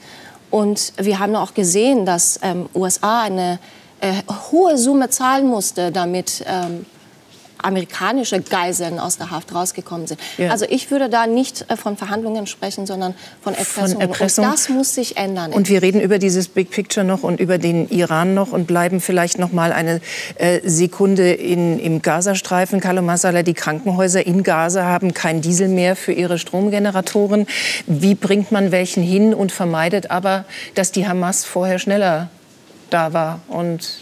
Und wir haben auch gesehen, dass ähm, USA eine äh, hohe Summe zahlen musste, damit ähm, amerikanische Geiseln aus der Haft rausgekommen sind. Ja. Also ich würde da nicht äh, von Verhandlungen sprechen, sondern von Erpressung. Von Erpressung. Und das muss sich ändern. Und wir reden über dieses Big Picture noch und über den Iran noch und bleiben vielleicht noch mal eine äh, Sekunde in, im Gazastreifen. Carlo Masala, die Krankenhäuser in Gaza haben kein Diesel mehr für ihre Stromgeneratoren. Wie bringt man welchen hin und vermeidet aber, dass die Hamas vorher schneller da war. Und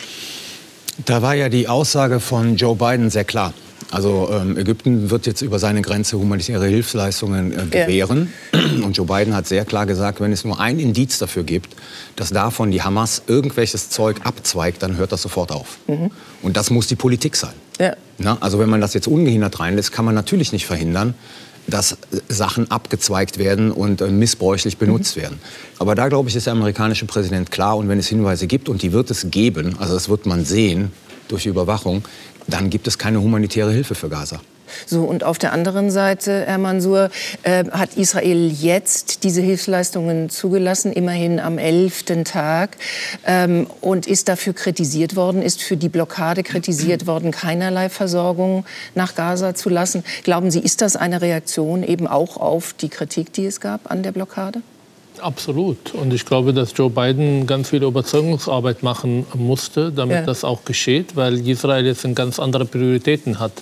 da war ja die Aussage von Joe Biden sehr klar. Also ähm, Ägypten wird jetzt über seine Grenze humanitäre Hilfsleistungen äh, gewähren. Ja. Und Joe Biden hat sehr klar gesagt, wenn es nur ein Indiz dafür gibt, dass davon die Hamas irgendwelches Zeug abzweigt, dann hört das sofort auf. Mhm. Und das muss die Politik sein. Ja. Na, also wenn man das jetzt ungehindert reinlässt, kann man natürlich nicht verhindern, dass Sachen abgezweigt werden und äh, missbräuchlich benutzt mhm. werden. Aber da, glaube ich, ist der amerikanische Präsident klar. Und wenn es Hinweise gibt, und die wird es geben, also das wird man sehen durch Überwachung, dann gibt es keine humanitäre Hilfe für Gaza. So, und auf der anderen Seite, Herr Mansour, äh, hat Israel jetzt diese Hilfsleistungen zugelassen, immerhin am elften Tag, ähm, und ist dafür kritisiert worden, ist für die Blockade kritisiert worden, keinerlei Versorgung nach Gaza zu lassen. Glauben Sie, ist das eine Reaktion eben auch auf die Kritik, die es gab an der Blockade? Absolut. Und ich glaube, dass Joe Biden ganz viel Überzeugungsarbeit machen musste, damit ja. das auch geschieht, weil Israel jetzt ganz andere Prioritäten hat.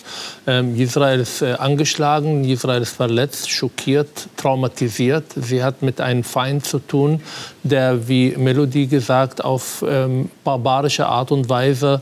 Ähm, Israel ist äh, angeschlagen, Israel ist verletzt, schockiert, traumatisiert. Sie hat mit einem Feind zu tun, der, wie Melodie gesagt, auf ähm, barbarische Art und Weise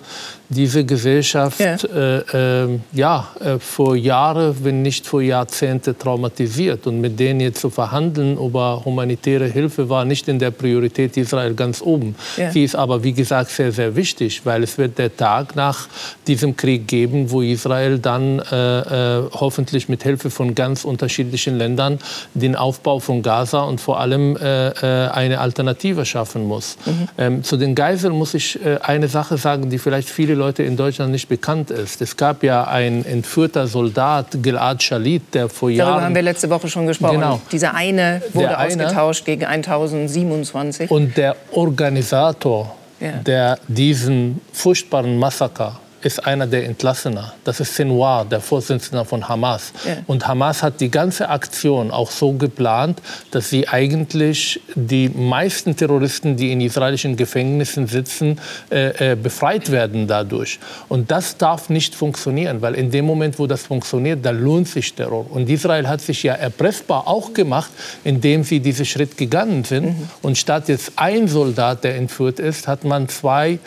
diese Gesellschaft ja, äh, äh, ja äh, vor Jahren, wenn nicht vor Jahrzehnte traumatisiert. Und mit denen jetzt zu verhandeln über humanitäre Hilfe war nicht in der Priorität Israel ganz oben. Ja. Sie ist aber, wie gesagt, sehr, sehr wichtig, weil es wird der Tag nach diesem Krieg geben, wo Israel dann äh, äh, hoffentlich mit Hilfe von ganz unterschiedlichen Ländern den Aufbau von Gaza und vor allem äh, eine Alternative schaffen muss. Mhm. Ähm, zu den Geiseln muss ich eine Sache sagen, die vielleicht viele Leute in Deutschland nicht bekannt ist. Es gab ja einen entführter Soldat, Gilad Shalit, der vor Jahren... Darüber haben wir letzte Woche schon gesprochen. Genau. Dieser eine wurde der ausgetauscht eine, gegen 1027. Und der Organisator, ja. der diesen furchtbaren Massaker ist einer der Entlassener. Das ist Sinwar, der Vorsitzende von Hamas. Ja. Und Hamas hat die ganze Aktion auch so geplant, dass sie eigentlich die meisten Terroristen, die in israelischen Gefängnissen sitzen, äh, äh, befreit werden dadurch. Und das darf nicht funktionieren, weil in dem Moment, wo das funktioniert, da lohnt sich Terror. Und Israel hat sich ja erpressbar auch gemacht, indem sie diesen Schritt gegangen sind. Mhm. Und statt jetzt ein Soldat, der entführt ist, hat man zwei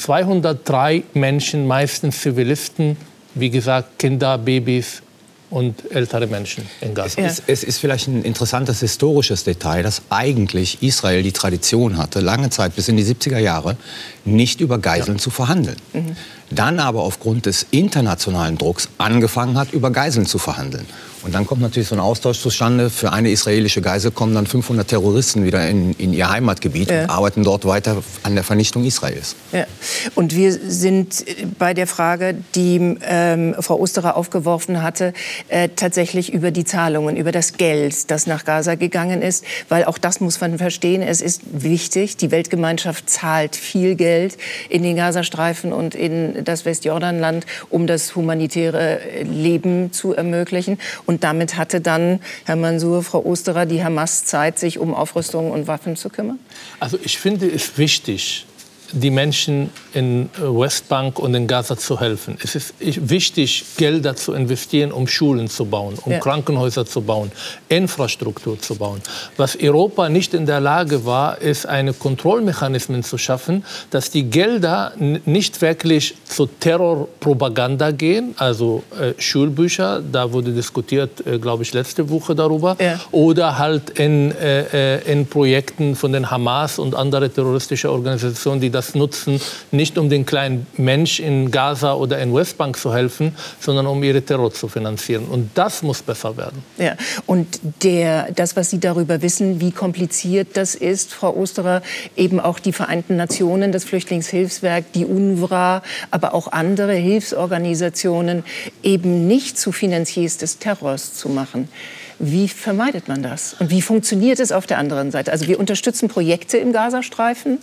203 Menschen, meistens Zivilisten, wie gesagt Kinder, Babys und ältere Menschen in Gaza. Es, es, ist vielleicht ein interessantes historisches Detail, dass eigentlich Israel die Tradition hatte, lange Zeit bis in die 70er Jahre, nicht über Geiseln ja. zu verhandeln. Mhm. Dann aber aufgrund des internationalen Drucks angefangen hat, über Geiseln zu verhandeln. Und dann kommt natürlich so ein Austausch zustande. Für eine israelische Geisel kommen dann 500 Terroristen wieder in, in ihr Heimatgebiet ja. und arbeiten dort weiter an der Vernichtung Israels. Ja. Und wir sind bei der Frage, die ähm, Frau Osterer aufgeworfen hatte, äh, tatsächlich über die Zahlungen, über das Geld, das nach Gaza gegangen ist. Weil auch das muss man verstehen. Es ist wichtig. Die Weltgemeinschaft zahlt viel Geld in den Gazastreifen und in das Westjordanland, um das humanitäre Leben zu ermöglichen. Und damit hatte dann Herr Mansour, Frau Osterer, die Hamas Zeit, sich um Aufrüstung und Waffen zu kümmern? Also ich finde es wichtig, die Menschen in äh, Westbank und in Gaza zu helfen. Es ist wichtig, Gelder zu investieren, um Schulen zu bauen, um ja. Krankenhäuser zu bauen, Infrastruktur zu bauen. Was Europa nicht in der Lage war, ist, eine Kontrollmechanismen zu schaffen, dass die Gelder nicht wirklich zu Terrorpropaganda gehen, also äh, Schulbücher, da wurde diskutiert, äh, glaube ich, letzte Woche darüber, ja. oder halt in, äh, äh in Projekten von den Hamas und andere terroristische Organisationen, die das das nutzen, nicht um den kleinen Mensch in Gaza oder in Westbank zu helfen, sondern um ihre Terror zu finanzieren. Und das muss besser werden. Ja. Und der, das, was Sie darüber wissen, wie kompliziert das ist, Frau Osterer, eben auch die Vereinten Nationen, das Flüchtlingshilfswerk, die UNRWA, aber auch andere Hilfsorganisationen eben nicht zu Finanziers des Terrors zu machen. Wie vermeidet man das? Und wie funktioniert es auf der anderen Seite? Also wir unterstützen Projekte im Gazastreifen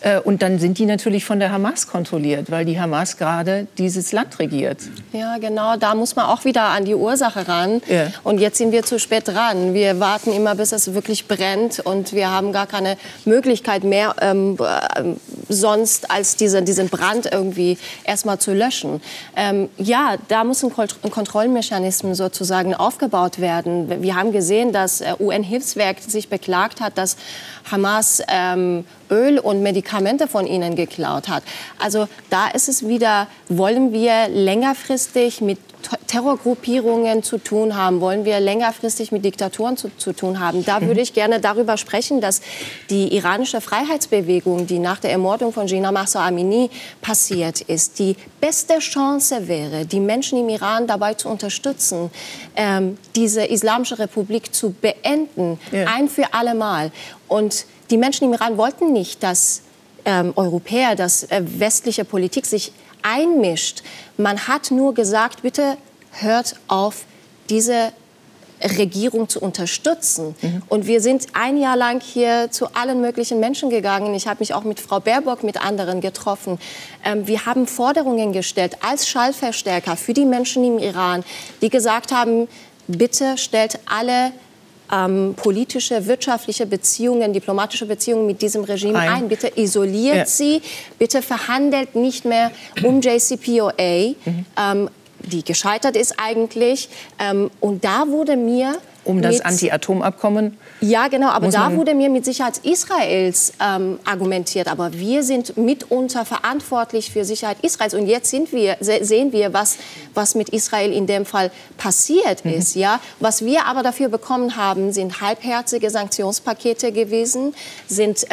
äh, und dann sind die natürlich von der Hamas kontrolliert, weil die Hamas gerade dieses Land regiert. Ja, genau. Da muss man auch wieder an die Ursache ran. Ja. Und jetzt sind wir zu spät dran. Wir warten immer, bis es wirklich brennt und wir haben gar keine Möglichkeit mehr ähm, äh, sonst als diese, diesen Brand irgendwie erstmal zu löschen. Ähm, ja, da muss ein Kontrollmechanismus sozusagen aufgebaut werden wir haben gesehen, dass äh, UN-Hilfswerk sich beklagt hat, dass Hamas ähm, Öl und Medikamente von ihnen geklaut hat. Also da ist es wieder, wollen wir längerfristig mit Terrorgruppierungen zu tun haben, wollen wir längerfristig mit Diktaturen zu, zu tun haben. Da würde ich gerne darüber sprechen, dass die iranische Freiheitsbewegung, die nach der Ermordung von Gina Mahsa Amini passiert ist, die beste Chance wäre, die Menschen im Iran dabei zu unterstützen, ähm, diese Islamische Republik zu beenden, ja. ein für alle Mal. Und die Menschen im Iran wollten nicht, dass ähm, Europäer, dass äh, westliche Politik sich einmischt. Man hat nur gesagt, bitte hört auf, diese Regierung zu unterstützen. Mhm. Und wir sind ein Jahr lang hier zu allen möglichen Menschen gegangen. Ich habe mich auch mit Frau Baerbock, mit anderen getroffen. Ähm, wir haben Forderungen gestellt als Schallverstärker für die Menschen im Iran, die gesagt haben, bitte stellt alle ähm, politische, wirtschaftliche Beziehungen, diplomatische Beziehungen mit diesem Regime ein. ein. Bitte isoliert ja. sie, bitte verhandelt nicht mehr um JCPOA, mhm. ähm, die gescheitert ist eigentlich. Ähm, und da wurde mir um das Anti-Atom-Abkommen? Ja, genau. Aber da wurde mir mit Sicherheit Israels ähm, argumentiert. Aber wir sind mitunter verantwortlich für Sicherheit Israels. Und jetzt sind wir, sehen wir, was, was mit Israel in dem Fall passiert mhm. ist. Ja? Was wir aber dafür bekommen haben, sind halbherzige Sanktionspakete gewesen, sind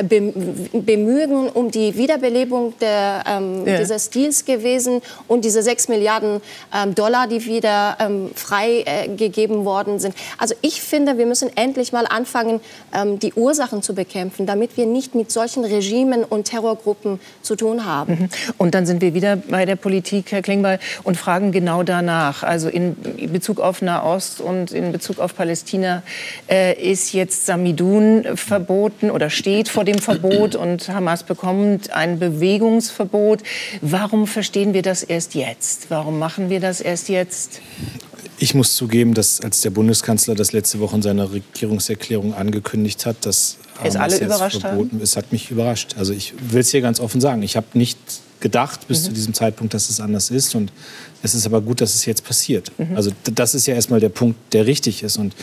Bemühungen um die Wiederbelebung der, ähm, ja. dieses Deals gewesen und diese 6 Milliarden ähm, Dollar, die wieder ähm, freigegeben äh, worden sind. Also ich finde, wir müssen endlich mal anfangen, ähm, die Ursachen zu bekämpfen, damit wir nicht mit solchen Regimen und Terrorgruppen zu tun haben. Mhm. Und dann sind wir wieder bei der Politik, Herr Klingbeil, und fragen genau danach. Also in Bezug auf Nahost und in Bezug auf Palästina äh, ist jetzt Samidun verboten oder steht vor dem Verbot und Hamas bekommt ein Bewegungsverbot. Warum verstehen wir das erst jetzt? Warum machen wir das erst jetzt? Ich muss zugeben, dass als der Bundeskanzler das letzte Woche in seiner Regierungserklärung angekündigt hat, dass es alle überrascht verboten ist, hat mich überrascht. Also ich will es hier ganz offen sagen. Ich habe nicht gedacht bis mhm. zu diesem Zeitpunkt, dass es anders ist. Und es ist aber gut, dass es jetzt passiert. Mhm. Also das ist ja erstmal der Punkt, der richtig ist. Und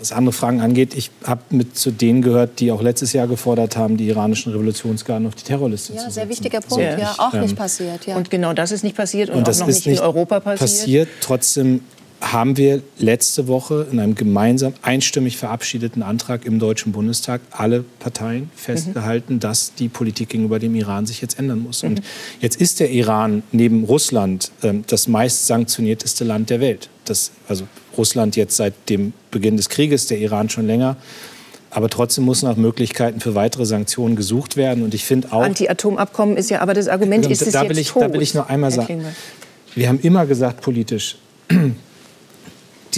was andere Fragen angeht, ich habe mit zu denen gehört, die auch letztes Jahr gefordert haben, die iranischen Revolutionsgarden auf die Terrorliste ja, zu setzen. Ja, sehr wichtiger Punkt. Ja, ja auch nicht ähm, passiert. Ja. Und genau das ist nicht passiert und, und auch noch nicht in Europa passiert. passiert. Trotzdem haben wir letzte Woche in einem gemeinsam einstimmig verabschiedeten Antrag im Deutschen Bundestag alle Parteien festgehalten, mhm. dass die Politik gegenüber dem Iran sich jetzt ändern muss. Mhm. Und jetzt ist der Iran neben Russland ähm, das meist sanktionierteste Land der Welt. Das, also Russland jetzt seit dem Beginn des Krieges, der Iran schon länger. Aber trotzdem muss nach Möglichkeiten für weitere Sanktionen gesucht werden. Und ich finde auch. Anti-Atomabkommen ist ja aber das Argument, ist es da jetzt ich, tot? Da will ich nur einmal sagen. Wir haben immer gesagt politisch,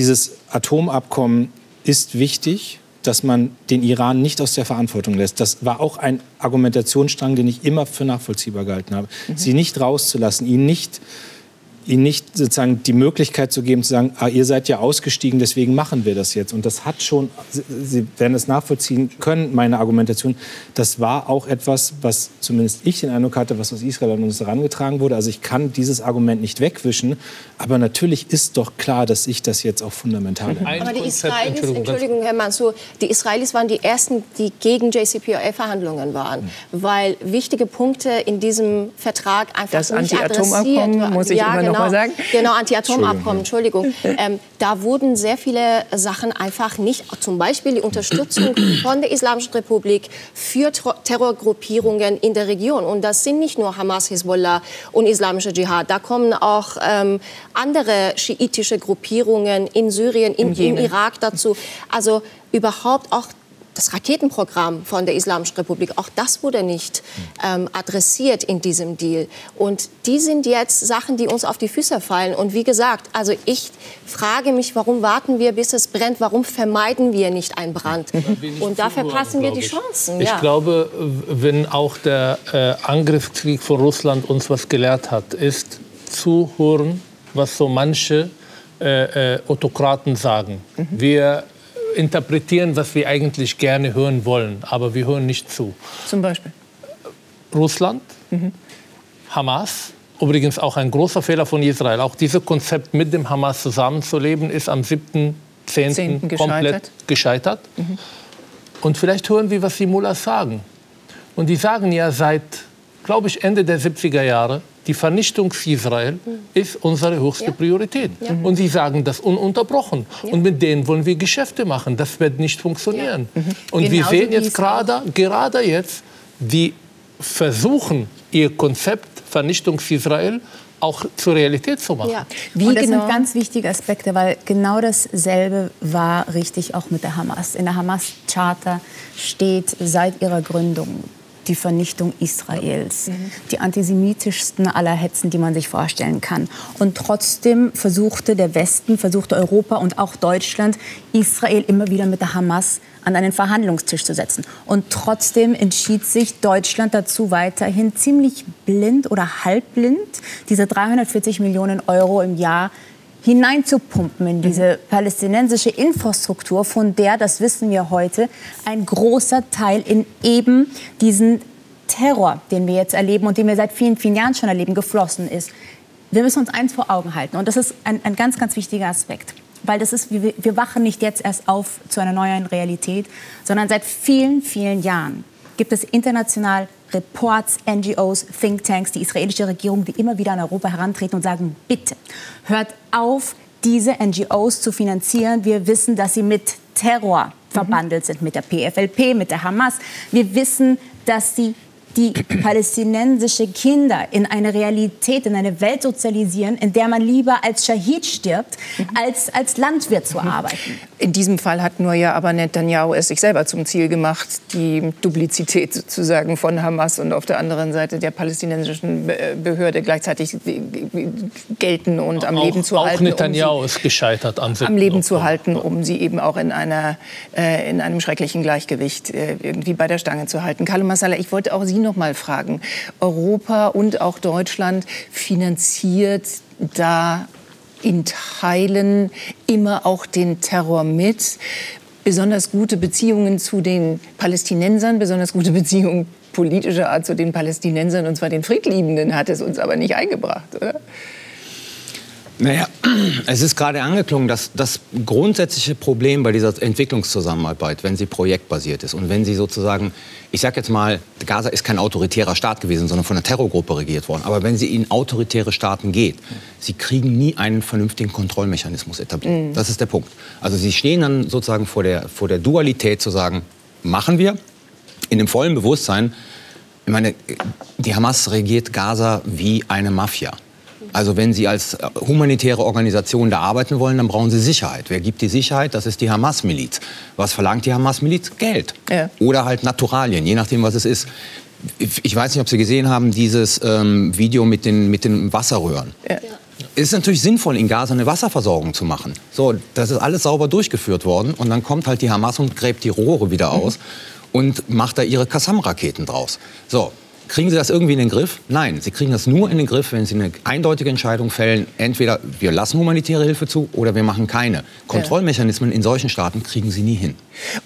dieses Atomabkommen ist wichtig, dass man den Iran nicht aus der Verantwortung lässt. Das war auch ein Argumentationsstrang, den ich immer für nachvollziehbar gehalten habe. Mhm. Sie nicht rauszulassen, ihn nicht ihnen nicht sozusagen die Möglichkeit zu geben, zu sagen, ah, ihr seid ja ausgestiegen, deswegen machen wir das jetzt. Und das hat schon, Sie werden es nachvollziehen können, meine Argumentation, das war auch etwas, was zumindest ich den Eindruck hatte, was aus Israel an uns herangetragen wurde. Also ich kann dieses Argument nicht wegwischen, aber natürlich ist doch klar, dass ich das jetzt auch fundamental mhm. Aber die Israelis, Entschuldigung, Herr Mansour, die Israelis waren die Ersten, die gegen JCPOA-Verhandlungen waren, mhm. weil wichtige Punkte in diesem Vertrag einfach das nicht adressiert waren. muss ich ja, immer noch genau, mal sagen? Genau, Anti-Atom-Abkommen, Entschuldigung. Ähm, da wurden sehr viele Sachen einfach nicht, zum Beispiel die Unterstützung von der Islamischen Republik für Terrorgruppierungen in der Region. Und das sind nicht nur Hamas, Hezbollah und Islamische Dschihad. Da kommen auch ähm, andere schiitische Gruppierungen in Syrien, in, im Irak dazu. Also überhaupt auch das Raketenprogramm von der Islamischen Republik, auch das wurde nicht ähm, adressiert in diesem Deal. Und die sind jetzt Sachen, die uns auf die Füße fallen. Und wie gesagt, also ich frage mich, warum warten wir, bis es brennt? Warum vermeiden wir nicht einen Brand? Und da verpassen wir die Chancen. Ich ja. glaube, wenn auch der äh, Angriffskrieg von Russland uns was gelehrt hat, ist zuhören, was so manche äh, äh, Autokraten sagen. Mhm. Wir interpretieren, was wir eigentlich gerne hören wollen, aber wir hören nicht zu. Zum Beispiel? Russland, mhm. Hamas, übrigens auch ein großer Fehler von Israel. Auch dieses Konzept mit dem Hamas zusammenzuleben ist am 7.10. komplett gescheitert. Mhm. Und vielleicht hören wir, was die Mullahs sagen. Und die sagen ja seit, glaube ich, Ende der 70er Jahre, die Vernichtung Israel ist unsere höchste ja. Priorität. Ja. Und sie sagen das ununterbrochen. Ja. Und mit denen wollen wir Geschäfte machen. Das wird nicht funktionieren. Mhm. Und genau wir sehen jetzt gerade, gerade jetzt, die versuchen, ihr Konzept Vernichtung Israel auch zur Realität zu machen. Ja. Wie und das genau? sind ganz wichtige Aspekte, weil genau dasselbe war richtig auch mit der Hamas. In der Hamas-Charta steht seit ihrer Gründung die Vernichtung Israels, mhm. die antisemitischsten aller Hetzen, die man sich vorstellen kann. Und trotzdem versuchte der Westen, versuchte Europa und auch Deutschland, Israel immer wieder mit der Hamas an einen Verhandlungstisch zu setzen. Und trotzdem entschied sich Deutschland dazu weiterhin ziemlich blind oder halbblind diese 340 Millionen Euro im Jahr hineinzupumpen in diese mhm. palästinensische Infrastruktur, von der, das wissen wir heute, ein großer Teil in eben diesen Terror, den wir jetzt erleben und den wir seit vielen, vielen Jahren schon erleben, geflossen ist. Wir müssen uns eins vor Augen halten und das ist ein, ein ganz, ganz wichtiger Aspekt. Weil das ist, wir, wir wachen nicht jetzt erst auf zu einer neuen Realität, sondern seit vielen, vielen Jahren gibt es international Reports, NGOs, Thinktanks, die israelische Regierung, die immer wieder an Europa herantreten und sagen, bitte hört auf, diese NGOs zu finanzieren. Wir wissen, dass sie mit Terror verbandelt sind, mit der PFLP, mit der Hamas. Wir wissen, dass sie die palästinensische Kinder in eine Realität, in eine Welt sozialisieren, in der man lieber als Schahid stirbt, als als Landwirt zu arbeiten. In diesem Fall hat nur ja aber Netanyahu es sich selber zum Ziel gemacht, die Duplizität sozusagen von Hamas und auf der anderen Seite der palästinensischen Behörde gleichzeitig gelten und am auch, Leben zu auch halten. Auch Netanyahu um ist gescheitert an Am Leben zu halten, um sie eben auch in, einer, äh, in einem schrecklichen Gleichgewicht äh, irgendwie bei der Stange zu halten. Kalle Massala, ich wollte auch Sie noch mal fragen. Europa und auch Deutschland finanziert da in Teilen immer auch den Terror mit. Besonders gute Beziehungen zu den Palästinensern, besonders gute Beziehungen politischer Art zu den Palästinensern, und zwar den Friedliebenden, hat es uns aber nicht eingebracht, oder? Naja, es ist gerade angeklungen, dass das grundsätzliche Problem bei dieser Entwicklungszusammenarbeit, wenn sie projektbasiert ist und wenn sie sozusagen, ich sage jetzt mal, Gaza ist kein autoritärer Staat gewesen, sondern von einer Terrorgruppe regiert worden. Aber wenn sie in autoritäre Staaten geht, sie kriegen nie einen vernünftigen Kontrollmechanismus etabliert. Mhm. Das ist der Punkt. Also sie stehen dann sozusagen vor der, vor der Dualität zu sagen, machen wir, in dem vollen Bewusstsein, ich meine, die Hamas regiert Gaza wie eine Mafia. Also wenn Sie als äh, humanitäre Organisation da arbeiten wollen, dann brauchen Sie Sicherheit. Wer gibt die Sicherheit? Das ist die Hamas-Miliz. Was verlangt die Hamas-Miliz? Geld. Ja. Oder halt Naturalien, je nachdem, was es ist. Ich weiß nicht, ob Sie gesehen haben, dieses ähm, Video mit den, mit den Wasserröhren. Ja. Es ist natürlich sinnvoll, in Gaza eine Wasserversorgung zu machen. So, das ist alles sauber durchgeführt worden. Und dann kommt halt die Hamas und gräbt die Rohre wieder aus. Mhm. Und macht da ihre Kassam-Raketen draus. So, Kriegen Sie das irgendwie in den Griff? Nein, Sie kriegen das nur in den Griff, wenn Sie eine eindeutige Entscheidung fällen. Entweder wir lassen humanitäre Hilfe zu oder wir machen keine. Kontrollmechanismen in solchen Staaten kriegen Sie nie hin.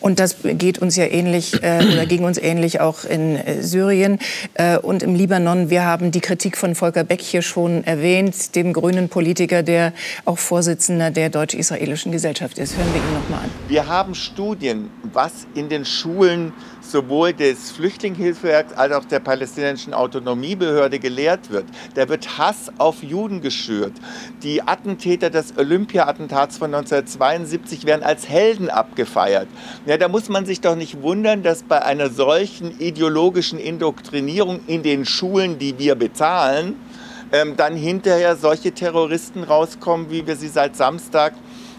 Und das geht uns ja ähnlich äh, oder ging uns ähnlich auch in äh, Syrien äh, und im Libanon. Wir haben die Kritik von Volker Beck hier schon erwähnt, dem grünen Politiker, der auch Vorsitzender der deutsch-israelischen Gesellschaft ist. Hören wir ihn noch mal an. Wir haben Studien, was in den Schulen sowohl des Flüchtlingshilfswerks als auch der palästinensischen Autonomiebehörde gelehrt wird. Da wird Hass auf Juden geschürt. Die Attentäter des Olympia-Attentats von 1972 werden als Helden abgefeiert. Ja, da muss man sich doch nicht wundern, dass bei einer solchen ideologischen Indoktrinierung in den Schulen, die wir bezahlen, ähm, dann hinterher solche Terroristen rauskommen, wie wir sie seit Samstag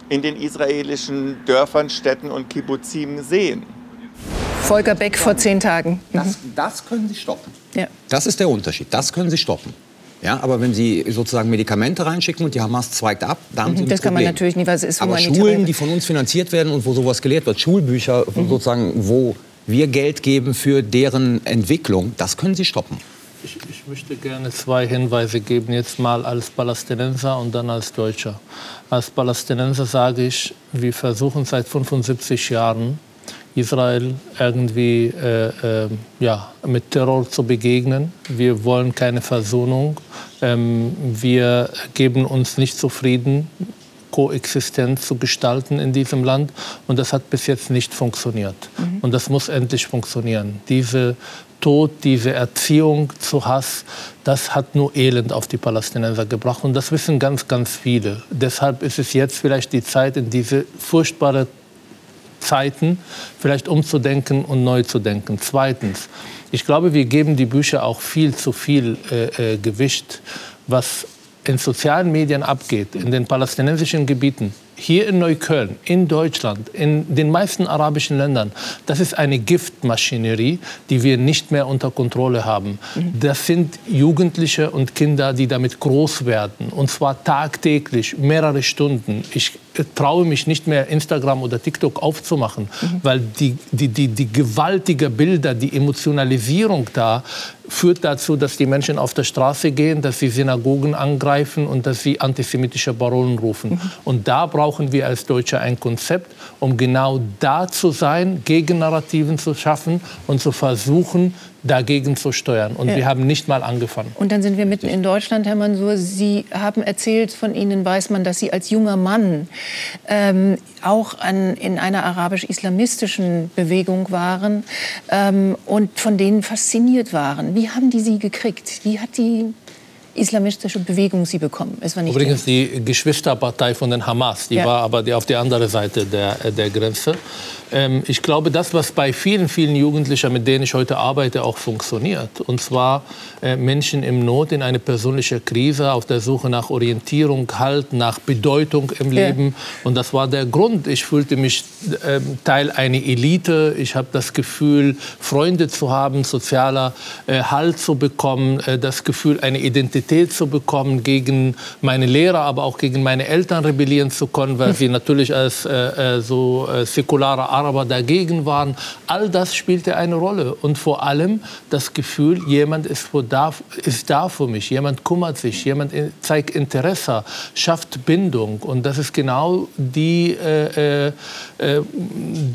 in den israelischen Dörfern, Städten und Kibbuzim sehen. Volker Beck vor zehn Tagen. Das, mhm. das können Sie stoppen. Ja. Das ist der Unterschied. Das können Sie stoppen. Ja, aber wenn Sie sozusagen Medikamente reinschicken und die Hamas zweigt ab, dann haben Sie ein Das kann man natürlich nicht, weil es ist Aber Schulen, die von uns finanziert werden und wo sowas gelehrt wird, Schulbücher mhm. sozusagen, wo wir Geld geben für deren Entwicklung, das können Sie stoppen. Ich, ich, möchte gerne zwei Hinweise geben, jetzt mal als Palästinenser und dann als Deutscher. Als Palästinenser sage ich, wir versuchen seit 75 Jahren Israel irgendwie äh, äh, ja, mit Terror zu begegnen. Wir wollen keine Versöhnung. Ähm, wir geben uns nicht zufrieden. Koexistenz zu gestalten in diesem Land. Und das hat bis jetzt nicht funktioniert. Mhm. Und das muss endlich funktionieren. Diese Tod, diese Erziehung zu Hass, das hat nur Elend auf die Palästinenser gebracht. Und das wissen ganz, ganz viele. Deshalb ist es jetzt vielleicht die Zeit, in diese furchtbare Zeiten vielleicht umzudenken und neu zu denken. Zweitens, ich glaube, wir geben die Bücher auch viel zu viel äh, äh, Gewicht, was in sozialen Medien abgeht, in den palästinensischen Gebieten hier in Neukölln, in Deutschland, in den meisten arabischen Ländern, das ist eine Giftmaschinerie, die wir nicht mehr unter Kontrolle haben. Mhm. Das sind Jugendliche und Kinder, die damit groß werden. Und zwar tagtäglich, mehrere Stunden. Ich traue mich nicht mehr, Instagram oder TikTok aufzumachen, mhm. weil die, die, die, die gewaltige Bilder, die Emotionalisierung da führt dazu, dass die Menschen auf der Straße gehen, dass sie Synagogen angreifen und dass sie antisemitische Parolen rufen. Mhm. Und da brauchen wir als Deutsche ein Konzept, um genau da zu sein, Gegennarrativen zu schaffen und zu versuchen, dagegen zu steuern. Und ja. wir haben nicht mal angefangen. Und dann sind wir mitten in Deutschland, Herr Mansour. Sie haben erzählt, von Ihnen weiß man, dass Sie als junger Mann ähm, auch an, in einer arabisch-islamistischen Bewegung waren ähm, und von denen fasziniert waren. Wie haben die Sie gekriegt? Wie hat die islamistische Bewegung sie bekommen. Es war nicht Übrigens die Geschwisterpartei von den Hamas, die ja. war aber die auf der anderen Seite der, der Grenze. Ähm, ich glaube, das, was bei vielen, vielen Jugendlichen, mit denen ich heute arbeite, auch funktioniert. Und zwar äh, Menschen im Not, in eine persönliche Krise, auf der Suche nach Orientierung, Halt, nach Bedeutung im ja. Leben. Und das war der Grund. Ich fühlte mich äh, Teil einer Elite. Ich habe das Gefühl, Freunde zu haben, sozialer äh, Halt zu bekommen, äh, das Gefühl, eine Identität zu bekommen, gegen meine Lehrer, aber auch gegen meine Eltern rebellieren zu können, weil sie natürlich als äh, äh, so säkulare Araber dagegen waren. All das spielte eine Rolle. Und vor allem das Gefühl, jemand ist da, ist da für mich, jemand kümmert sich, jemand zeigt Interesse, schafft Bindung. Und das ist genau die, äh, äh, äh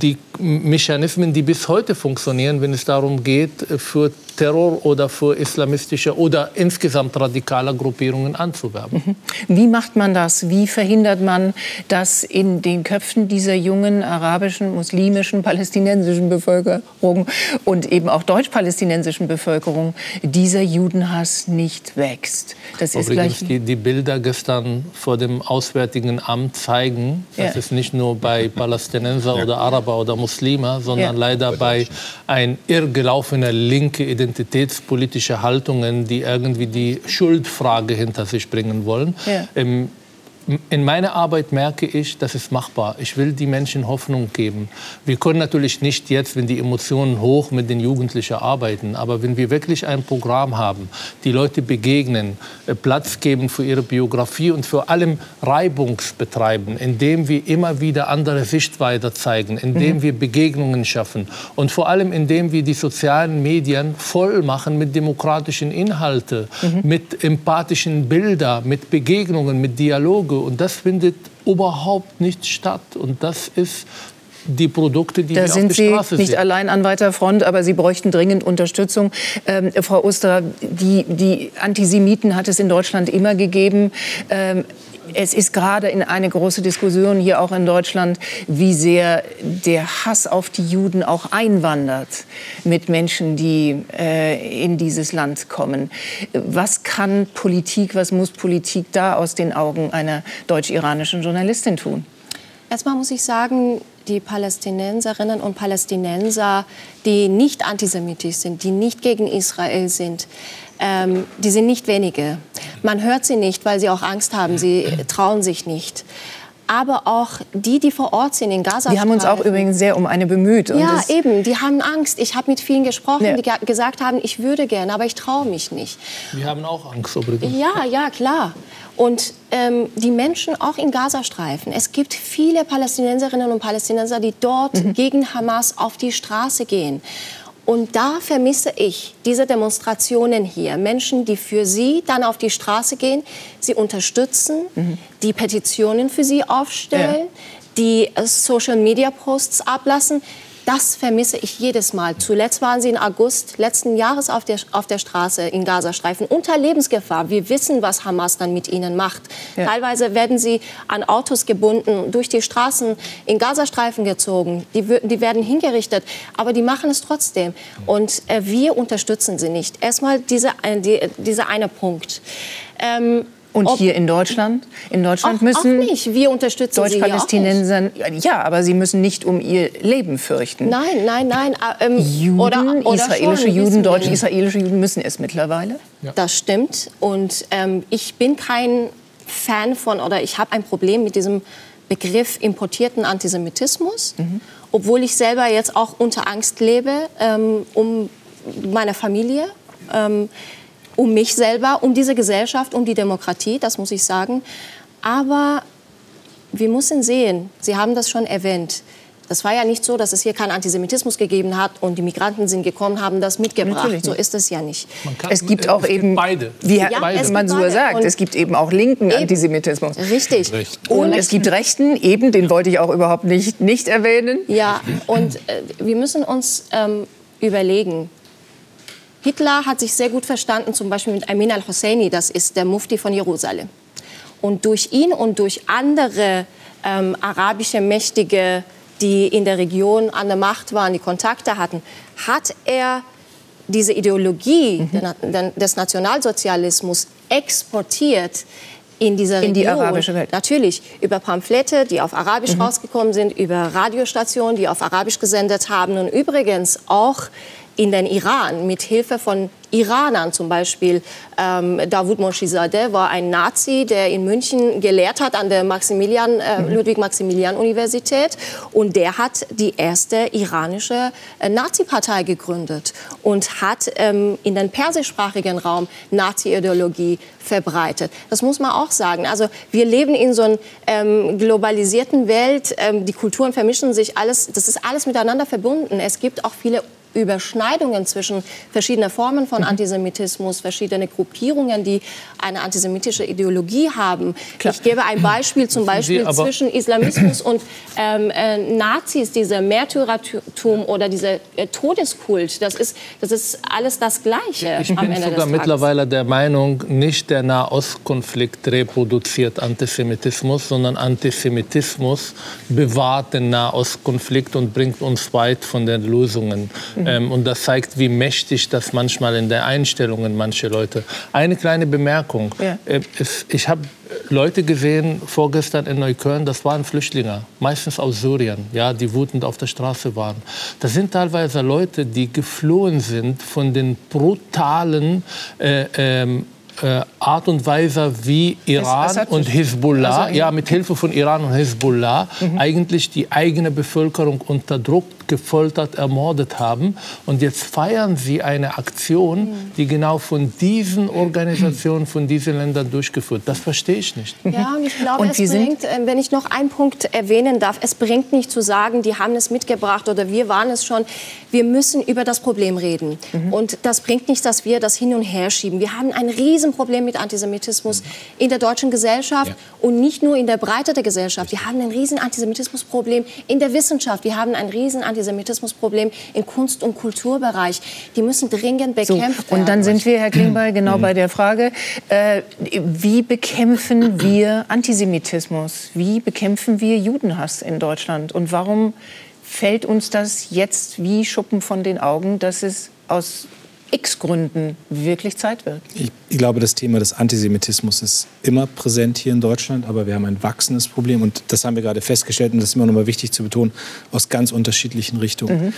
die Mechanismen, die bis heute funktionieren, wenn es darum geht, für Terror oder für islamistische oder insgesamt radikale Gruppierungen anzuwerben. Mhm. Wie macht man das? Wie verhindert man, dass in den Köpfen dieser jungen arabischen, muslimischen, palästinensischen Bevölkerung und eben auch deutsch-palästinensischen Bevölkerung dieser Judenhass nicht wächst? Das ist Übrigens, die, die, Bilder gestern vor dem Auswärtigen Amt zeigen, dass ja. es nicht nur bei Palästinenser oder Araber oder Muslime, sondern ja. leider bei ein irrgelaufener linke Identität identitätspolitische Haltungen, die irgendwie die Schuldfrage hinter sich bringen wollen. Ja. Ähm, in meiner Arbeit merke ich, das ist machbar. Ich will die Menschen Hoffnung geben. Wir können natürlich nicht jetzt, wenn die Emotionen hoch mit den Jugendlichen arbeiten, aber wenn wir wirklich ein Programm haben, die Leute begegnen, äh, Platz geben für ihre Biografie und vor allem Reibungsbetreiben, indem wir immer wieder andere Sichtweise zeigen, indem mhm. wir Begegnungen schaffen und vor allem indem wir die sozialen Medien voll machen mit demokratischen Inhalten, mhm. mit empathischen Bildern, mit Begegnungen, mit Und das findet überhaupt nicht statt. Und das ist die Produkte, die da wir sind auf der Straße Sie nicht sehen. allein an weiter Front, aber Sie bräuchten dringend Unterstützung. Ähm, Frau Oster, die, die, Antisemiten hat es in Deutschland immer gegeben. Ähm, es ist gerade in eine große Diskussion hier auch in Deutschland, wie sehr der Hass auf die Juden auch einwandert mit Menschen, die äh, in dieses Land kommen. Was kann Politik, was muss Politik da aus den Augen einer deutsch-iranischen Journalistin tun? Erstmal muss ich sagen, die Palästinenserinnen und Palästinenser, die nicht antisemitisch sind, die nicht gegen Israel sind, ähm, die sind nicht wenige. Man hört sie nicht, weil sie auch Angst haben. Sie trauen sich nicht aber auch die, die vor Ort sind in Gaza. Die haben uns auch übrigens sehr um eine bemüht. ja, eben. Die haben Angst. Ich habe mit vielen gesprochen, ja. die gesagt haben, ich würde gerne, aber ich traue mich nicht. Wir haben auch Angst übrigens. Ja, ja, klar. Und ähm, die Menschen auch in Gazastreifen. Es gibt viele Palästinenserinnen und Palästinenser, die dort mhm. gegen Hamas auf die Straße gehen. Und da vermisse ich diese Demonstrationen hier. Menschen, die für sie dann auf die Straße gehen, sie unterstützen, mhm. die Petitionen für sie aufstellen, ja. die äh, Social-Media-Posts ablassen. Das vermisse ich jedes Mal. Zuletzt waren sie im August letzten Jahres auf der, auf der Straße in Gazastreifen unter Lebensgefahr. Wir wissen, was Hamas dann mit ihnen macht. Ja. Teilweise werden sie an Autos gebunden, durch die Straßen in Gazastreifen gezogen. Die, die werden hingerichtet, aber die machen es trotzdem. Und äh, wir unterstützen sie nicht. Erstmal diese, äh, die, dieser eine Punkt. Ähm, und Ob hier in Deutschland? In Deutschland auch, müssen auch nicht. Wir unterstützen Deutsch-Palästinenser, ja, aber sie müssen nicht um ihr Leben fürchten. Nein, nein, nein. Äh, ähm, Juden, oder, oder israelische schon, Juden, deutsche israelische Juden müssen es mittlerweile. Ja. Das stimmt. Und ähm, ich bin kein Fan von oder ich habe ein Problem mit diesem Begriff importierten Antisemitismus, mhm. obwohl ich selber jetzt auch unter Angst lebe ähm, um meine Familie. Um mich selber, um diese Gesellschaft, um die Demokratie, das muss ich sagen. Aber wir müssen sehen, Sie haben das schon erwähnt, das war ja nicht so, dass es hier keinen Antisemitismus gegeben hat und die Migranten sind gekommen, haben das mitgebracht. So ist es ja nicht. Kann, es gibt auch es eben beide. Wie ja, beide. man so sagt, und es gibt eben auch linken eben. Antisemitismus. Richtig. Und, und es gibt rechten, eben, den wollte ich auch überhaupt nicht, nicht erwähnen. Ja, und äh, wir müssen uns ähm, überlegen, Hitler hat sich sehr gut verstanden, zum Beispiel mit Amin al-Husseini, das ist der Mufti von Jerusalem. Und durch ihn und durch andere ähm, arabische Mächtige, die in der Region an der Macht waren, die Kontakte hatten, hat er diese Ideologie mhm. des Nationalsozialismus exportiert in dieser Region. In die arabische Welt. Natürlich, über Pamphlette, die auf Arabisch mhm. rausgekommen sind, über Radiostationen, die auf Arabisch gesendet haben und übrigens auch in den Iran mit Hilfe von Iranern zum Beispiel. Ähm, Davut Moshizadeh war ein Nazi, der in München gelehrt hat an der Maximilian, äh, mhm. Ludwig-Maximilian-Universität. Und der hat die erste iranische äh, Nazi-Partei gegründet und hat ähm, in den persischsprachigen Raum Nazi-Ideologie verbreitet. Das muss man auch sagen. Also wir leben in so einer ähm, globalisierten Welt. Ähm, die Kulturen vermischen sich alles. Das ist alles miteinander verbunden. Es gibt auch viele Überschneidungen zwischen verschiedenen Formen von. Antisemitismus, verschiedene Gruppierungen, die eine antisemitische Ideologie haben. Klar. Ich gebe ein Beispiel, zum Beispiel zwischen Islamismus und ähm, äh, Nazis, dieser Märtyrertum oder dieser äh, Todeskult. Das ist, das ist alles das Gleiche. Ich bin sogar mittlerweile der Meinung, nicht der Nahostkonflikt reproduziert Antisemitismus, sondern Antisemitismus bewahrt den Nahostkonflikt und bringt uns weit von den Lösungen. Mhm. Ähm, und das zeigt, wie mächtig das manchmal in der Einstellung manche Leute. Eine kleine Bemerkung. Ja. Äh, ich habe Leute gesehen vorgestern in Neukölln, das waren Flüchtlinge, meistens aus Syrien, ja, die wütend auf der Straße waren. Das sind teilweise Leute, die geflohen sind von den brutalen äh, ähm, äh, Art und Weise, wie Iran und Hisbollah, also ja, mit Hilfe von Iran und Hisbollah, mhm. eigentlich die eigene Bevölkerung unterdrückt, gefoltert, ermordet haben. Und jetzt feiern sie eine Aktion, mhm. die genau von diesen Organisationen, von diesen Ländern durchgeführt. Das verstehe ich nicht. Ja, und ich glaube, und es bringt, äh, wenn ich noch einen Punkt erwähnen darf, es bringt nicht zu sagen, die haben es mitgebracht oder wir waren es schon. Wir müssen über das Problem reden. Mhm. Und das bringt nicht, dass wir das hin und her schieben. Wir haben ein Riesenproblem mit Antisemitismus in der deutschen Gesellschaft ja. und nicht nur in der Breite der Gesellschaft. Wir haben ein riesen Antisemitismusproblem in der Wissenschaft. Wir haben ein riesen Antisemitismusproblem im Kunst- und Kulturbereich. Die müssen dringend bekämpft so, werden. Und dann sind wir, Herr Klingbeil, genau bei der Frage, äh, wie bekämpfen wir Antisemitismus? Wie bekämpfen wir Judenhass in Deutschland? Und warum fällt uns das jetzt wie Schuppen von den Augen, dass es aus x Gründen wirklich Zeit wird. Ich, ich, glaube, das Thema des Antisemitismus ist immer präsent hier in Deutschland, aber wir haben ein wachsendes Problem und das haben wir gerade festgestellt und das ist immer noch mal wichtig zu betonen, aus ganz unterschiedlichen Richtungen. Mhm.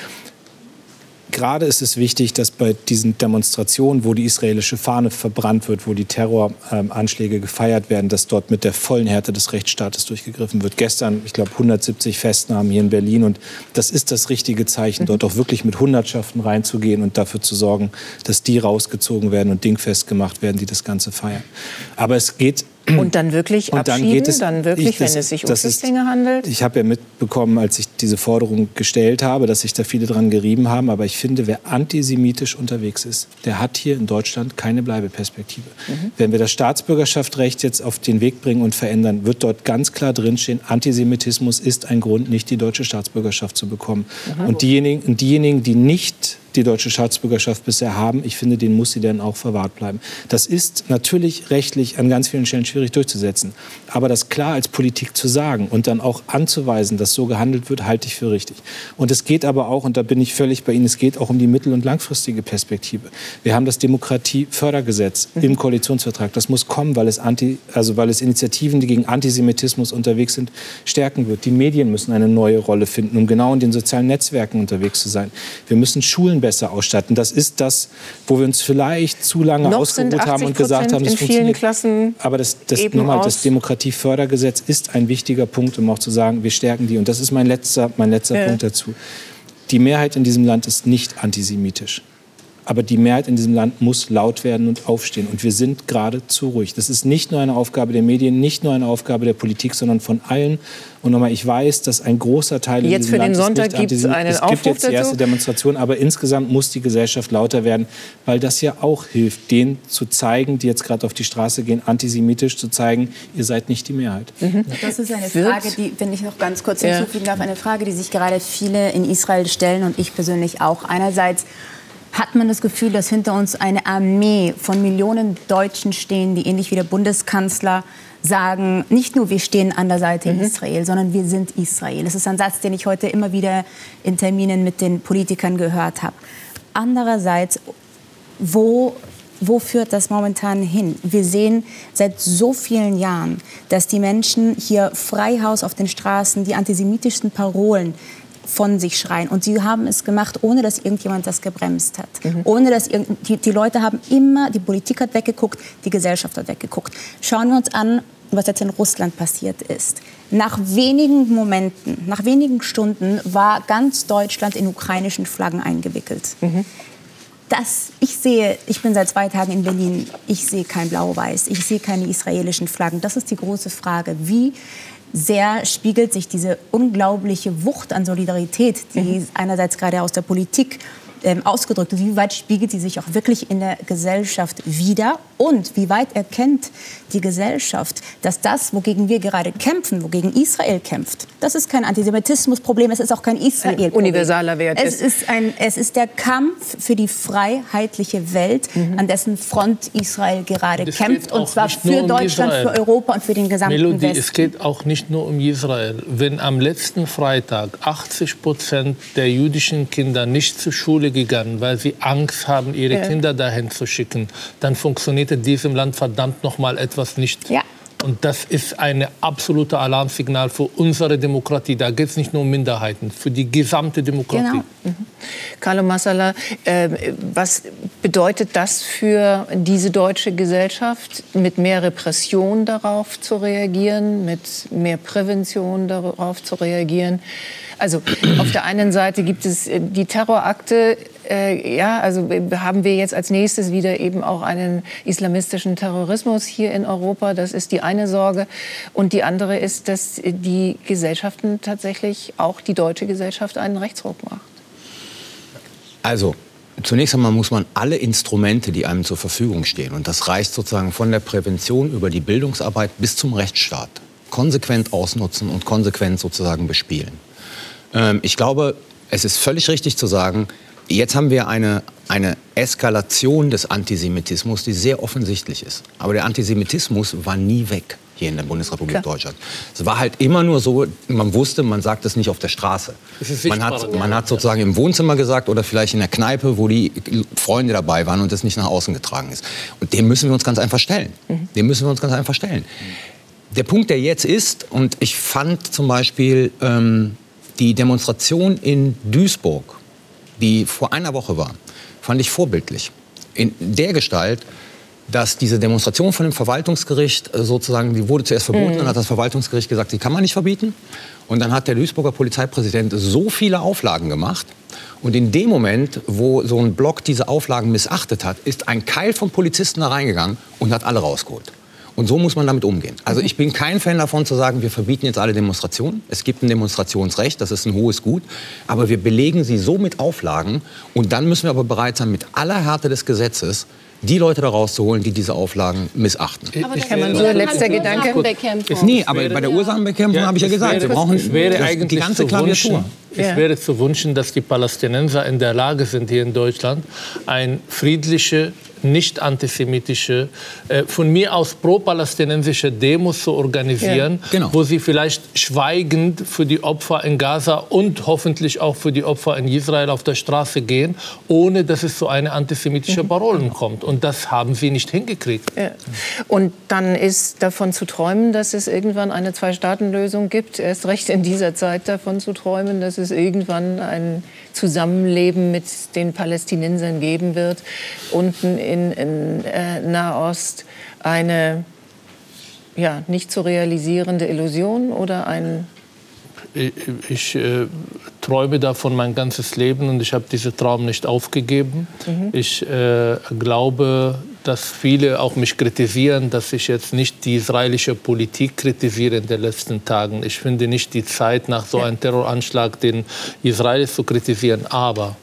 Gerade ist es wichtig, dass bei diesen Demonstrationen, wo die israelische Fahne verbrannt wird, wo die Terroranschläge gefeiert werden, dass dort mit der vollen Härte des Rechtsstaates durchgegriffen wird. Gestern, ich glaube, 170 Festnahmen hier in Berlin und das ist das richtige Zeichen, dort auch wirklich mit Hundertschaften reinzugehen und dafür zu sorgen, dass die rausgezogen werden und dingfest gemacht werden, die das Ganze feiern. Aber es geht Und dann wirklich Und dann abschieben, geht es- dann wirklich, ich- das- wenn es sich um Flüchtlinge handelt? Ich habe ja mitbekommen, als ich diese Forderung gestellt habe, dass sich da viele dran gerieben haben. Aber ich finde, wer antisemitisch unterwegs ist, der hat hier in Deutschland keine Bleibeperspektive. Wenn wir das Staatsbürgerschaftsrecht jetzt auf den Weg bringen und verändern, wird dort ganz klar drinstehen, Antisemitismus ist ein Grund, nicht die deutsche Staatsbürgerschaft zu bekommen. Und diejenigen, und diejenigen, die nicht die deutsche Staatsbürgerschaft bisher haben, ich finde, denen muss sie dann auch verwahrt bleiben. Das ist natürlich rechtlich an ganz vielen Stellen schwierig durchzusetzen. Aber das klar als Politik zu sagen und dann auch anzuweisen, dass so gehandelt wird, halte ich für richtig. Und es geht aber auch, und da bin ich völlig bei Ihnen, es geht auch um die mittel- und langfristige Perspektive. Wir haben das Demokratiefördergesetz im Koalitionsvertrag. Das muss kommen, weil es, anti, also weil es Initiativen, die gegen Antisemitismus unterwegs sind, stärken wird. Die Medien müssen eine neue Rolle finden, um genau in den sozialen Netzwerken unterwegs zu sein. Wir müssen Schulen besser ausstatten. Das ist das, wo wir uns vielleicht zu lange Noch ausgeruht haben 80 und gesagt haben, das funktioniert. Klassen Aber das, das, nochmal, das Demokratiefördergesetz ist ein wichtiger Punkt, um auch zu sagen, wir stärken die. Und das ist mein letzter, mein letzter Ja. Punkt dazu. Die Mehrheit in diesem Land ist nicht antisemitisch. Aber die Mehrheit in diesem Land muss laut werden und aufstehen. Und wir sind gerade zu ruhig. Das ist nicht nur eine Aufgabe der Medien, nicht nur eine Aufgabe der Politik, sondern von allen. Und nochmal, ich weiß, dass ein großer Teil in Jetzt diesem für den Land Sonntag nicht gibt's antisemitisch. einen Es gibt jetzt die erste dazu. Demonstration, aber insgesamt muss die Gesellschaft lauter werden, weil das ja auch hilft, denen zu zeigen, die jetzt gerade auf die Straße gehen, antisemitisch zu zeigen, ihr seid nicht die Mehrheit. Das ist eine Frage, die, wenn ich noch ganz kurz Ja. hinzufügen darf, eine Frage, die sich gerade viele in Israel stellen und ich persönlich auch. Einerseits hat man das Gefühl, dass hinter uns eine Armee von Millionen Deutschen stehen, die ähnlich wie der Bundeskanzler sagen, nicht nur wir stehen an der Seite Israel, sondern wir sind Israel. Das ist ein Satz, den ich heute immer wieder in Terminen mit den Politikern gehört habe. Andererseits, wo wo führt das momentan hin? Wir sehen seit so vielen Jahren, dass die Menschen hier Freihaus auf den Straßen die antisemitischsten Parolen von sich schreien. Und sie haben es gemacht, ohne dass irgendjemand das gebremst hat. Ohne dass die, die Leute haben immer, die Politik hat weggeguckt, die Gesellschaft hat weggeguckt. Schauen wir uns an, was jetzt in Russland passiert ist. Nach wenigen Momenten, nach wenigen Stunden war ganz Deutschland in ukrainischen Flaggen eingewickelt. Das, ich sehe, ich bin seit zwei Tagen in Berlin, ich sehe kein Blau-Weiß, ich sehe keine israelischen Flaggen. Das ist die große Frage. Wie sehr spiegelt sich diese unglaubliche Wucht an Solidarität, die einerseits gerade aus der Politik ähm, ausgedrückt wie weit spiegelt sie sich auch wirklich in der Gesellschaft wider und wie weit erkennt die Gesellschaft, dass das, wogegen wir gerade kämpfen, wogegen Israel kämpft, das ist kein Antisemitismusproblem, es ist auch kein Israel-Problem. universaler Wert Es ist. ein, es ist der Kampf für die freiheitliche Welt, an dessen Front Israel gerade kämpft. Und zwar für um Deutschland, Israel. für Europa und für den gesamten Melodie, Westen. es geht auch nicht nur um Israel. Wenn am letzten Freitag 80 Prozent der jüdischen Kinder nicht zur Schule gegangen, weil sie Angst haben, ihre Ja. Kinder dahin zu schicken, dann funktioniert in diesem Land verdammt noch mal etwas nicht. Ja. Und das ist ein absolutes Alarmsignal für unsere Demokratie. Da geht es nicht nur um Minderheiten, für die gesamte Demokratie. Genau. Carlo Massala, äh, was bedeutet das für diese deutsche Gesellschaft, mit mehr Repression darauf zu reagieren, mit mehr Prävention darauf zu reagieren? Also auf der einen Seite gibt es äh, die Terrorakte, äh, ja, also haben wir jetzt als nächstes wieder eben auch einen islamistischen Terrorismus hier in Europa. Das ist die eine Sorge. Und die andere ist, dass die Gesellschaften tatsächlich, auch die deutsche Gesellschaft, einen Rechtsruck macht. Also, zunächst einmal muss man alle Instrumente, die einem zur Verfügung stehen, und das reicht sozusagen von der Prävention über die Bildungsarbeit bis zum Rechtsstaat, konsequent ausnutzen und konsequent sozusagen bespielen. Ähm, ich glaube, es ist völlig richtig zu sagen, jetzt haben wir eine, eine Eskalation des Antisemitismus, die sehr offensichtlich ist. Aber der Antisemitismus war nie weg hier in der Bundesrepublik Klar. Deutschland. Es war halt immer nur so, man wusste, man sagt es nicht auf der Straße. Man hat, man hat sozusagen im Wohnzimmer gesagt oder vielleicht in der Kneipe, wo die Freunde dabei waren und das nicht nach außen getragen ist. Und dem müssen wir uns ganz einfach stellen. Dem müssen wir uns ganz einfach stellen. Der Punkt, der jetzt ist, und ich fand zum Beispiel ähm, die Demonstration in Duisburg, die vor einer Woche war, fand ich vorbildlich. In der Gestalt, dass diese Demonstration von dem Verwaltungsgericht äh, sozusagen, die wurde zuerst verboten, dann hat das Verwaltungsgericht gesagt, die kann man nicht verbieten. Und dann hat der Duisburger Polizeipräsident so viele Auflagen gemacht. Und in dem Moment, wo so ein Block diese Auflagen missachtet hat, ist ein Keil von Polizisten da reingegangen und hat alle rausgeholt. Und so muss man damit umgehen. Also ich bin kein Fan davon zu sagen, wir verbieten jetzt alle Demonstrationen. Es gibt ein Demonstrationsrecht, das ist ein hohes Gut. Aber wir belegen sie so mit Auflagen. Und dann müssen wir aber bereit sein, mit aller Härte des Gesetzes die Leute da rauszuholen, die diese Auflagen missachten. Aber ich kann man so letzter Gedanke. Nee, aber bei der Ursachenbekämpfung ja, habe ich ja gesagt, wäre, wir brauchen es wäre das, eigentlich die ganze zu Klaviatur. wünschen, Es wäre zu wünschen, dass die Palästinenser in der Lage sind, hier in Deutschland ein friedliche nicht antisemitische, äh, von mir aus pro-palästinensische Demos zu organisieren, Ja, genau. wo sie vielleicht schweigend für die Opfer in Gaza und hoffentlich auch für die Opfer in Israel auf der Straße gehen, ohne dass es zu einer antisemitischen Parolen kommt. Und das haben sie nicht hingekriegt. Ja. Und dann ist davon zu träumen, dass es irgendwann eine Zwei-Staaten-Lösung gibt. Erst recht in dieser Zeit davon zu träumen, dass es irgendwann ein Zusammenleben mit den Palästinensern geben wird. Unten in, in äh, Nahost eine ja, nicht zu realisierende Illusion oder ein Ich, ich äh, träume davon mein ganzes Leben und ich habe diesen Traum nicht aufgegeben. Ich äh, glaube, dass viele auch mich kritisieren, dass ich jetzt nicht die israelische Politik kritisiere in den letzten Tagen. Ich finde nicht die Zeit, nach so einem Terroranschlag den Israelis zu kritisieren. Aber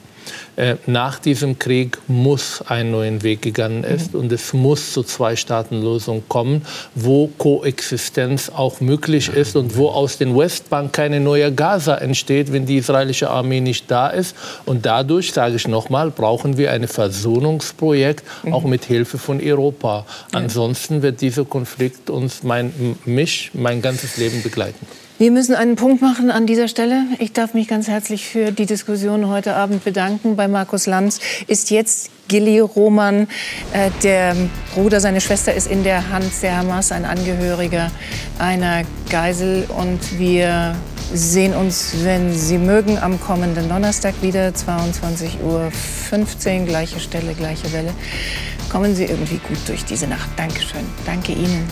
äh, nach diesem Krieg muss ein neuer Weg gegangen ist und es muss zur Zwei-Staaten-Lösung kommen, wo Koexistenz auch möglich ist und wo aus den Westbank keine neue Gaza entsteht, wenn die israelische Armee nicht da ist. Und dadurch, sage ich nochmal, brauchen wir ein Versöhnungsprojekt, auch mit Hilfe von Europa. Ansonsten wird dieser Konflikt uns, mein, mich, mein ganzes Leben begleiten. Wir müssen einen Punkt machen an dieser Stelle. Ich darf mich ganz herzlich für die Diskussion heute Abend bedanken. Bei Markus Lanz ist jetzt Gilly Roman, äh, der Bruder, seine Schwester ist in der Hand der Hamas, ein Angehöriger einer Geisel. Und wir sehen uns, wenn Sie mögen, am kommenden Donnerstag wieder, 22.15 Uhr, gleiche Stelle, gleiche Welle. Kommen Sie irgendwie gut durch diese Nacht. Dankeschön. Danke Ihnen.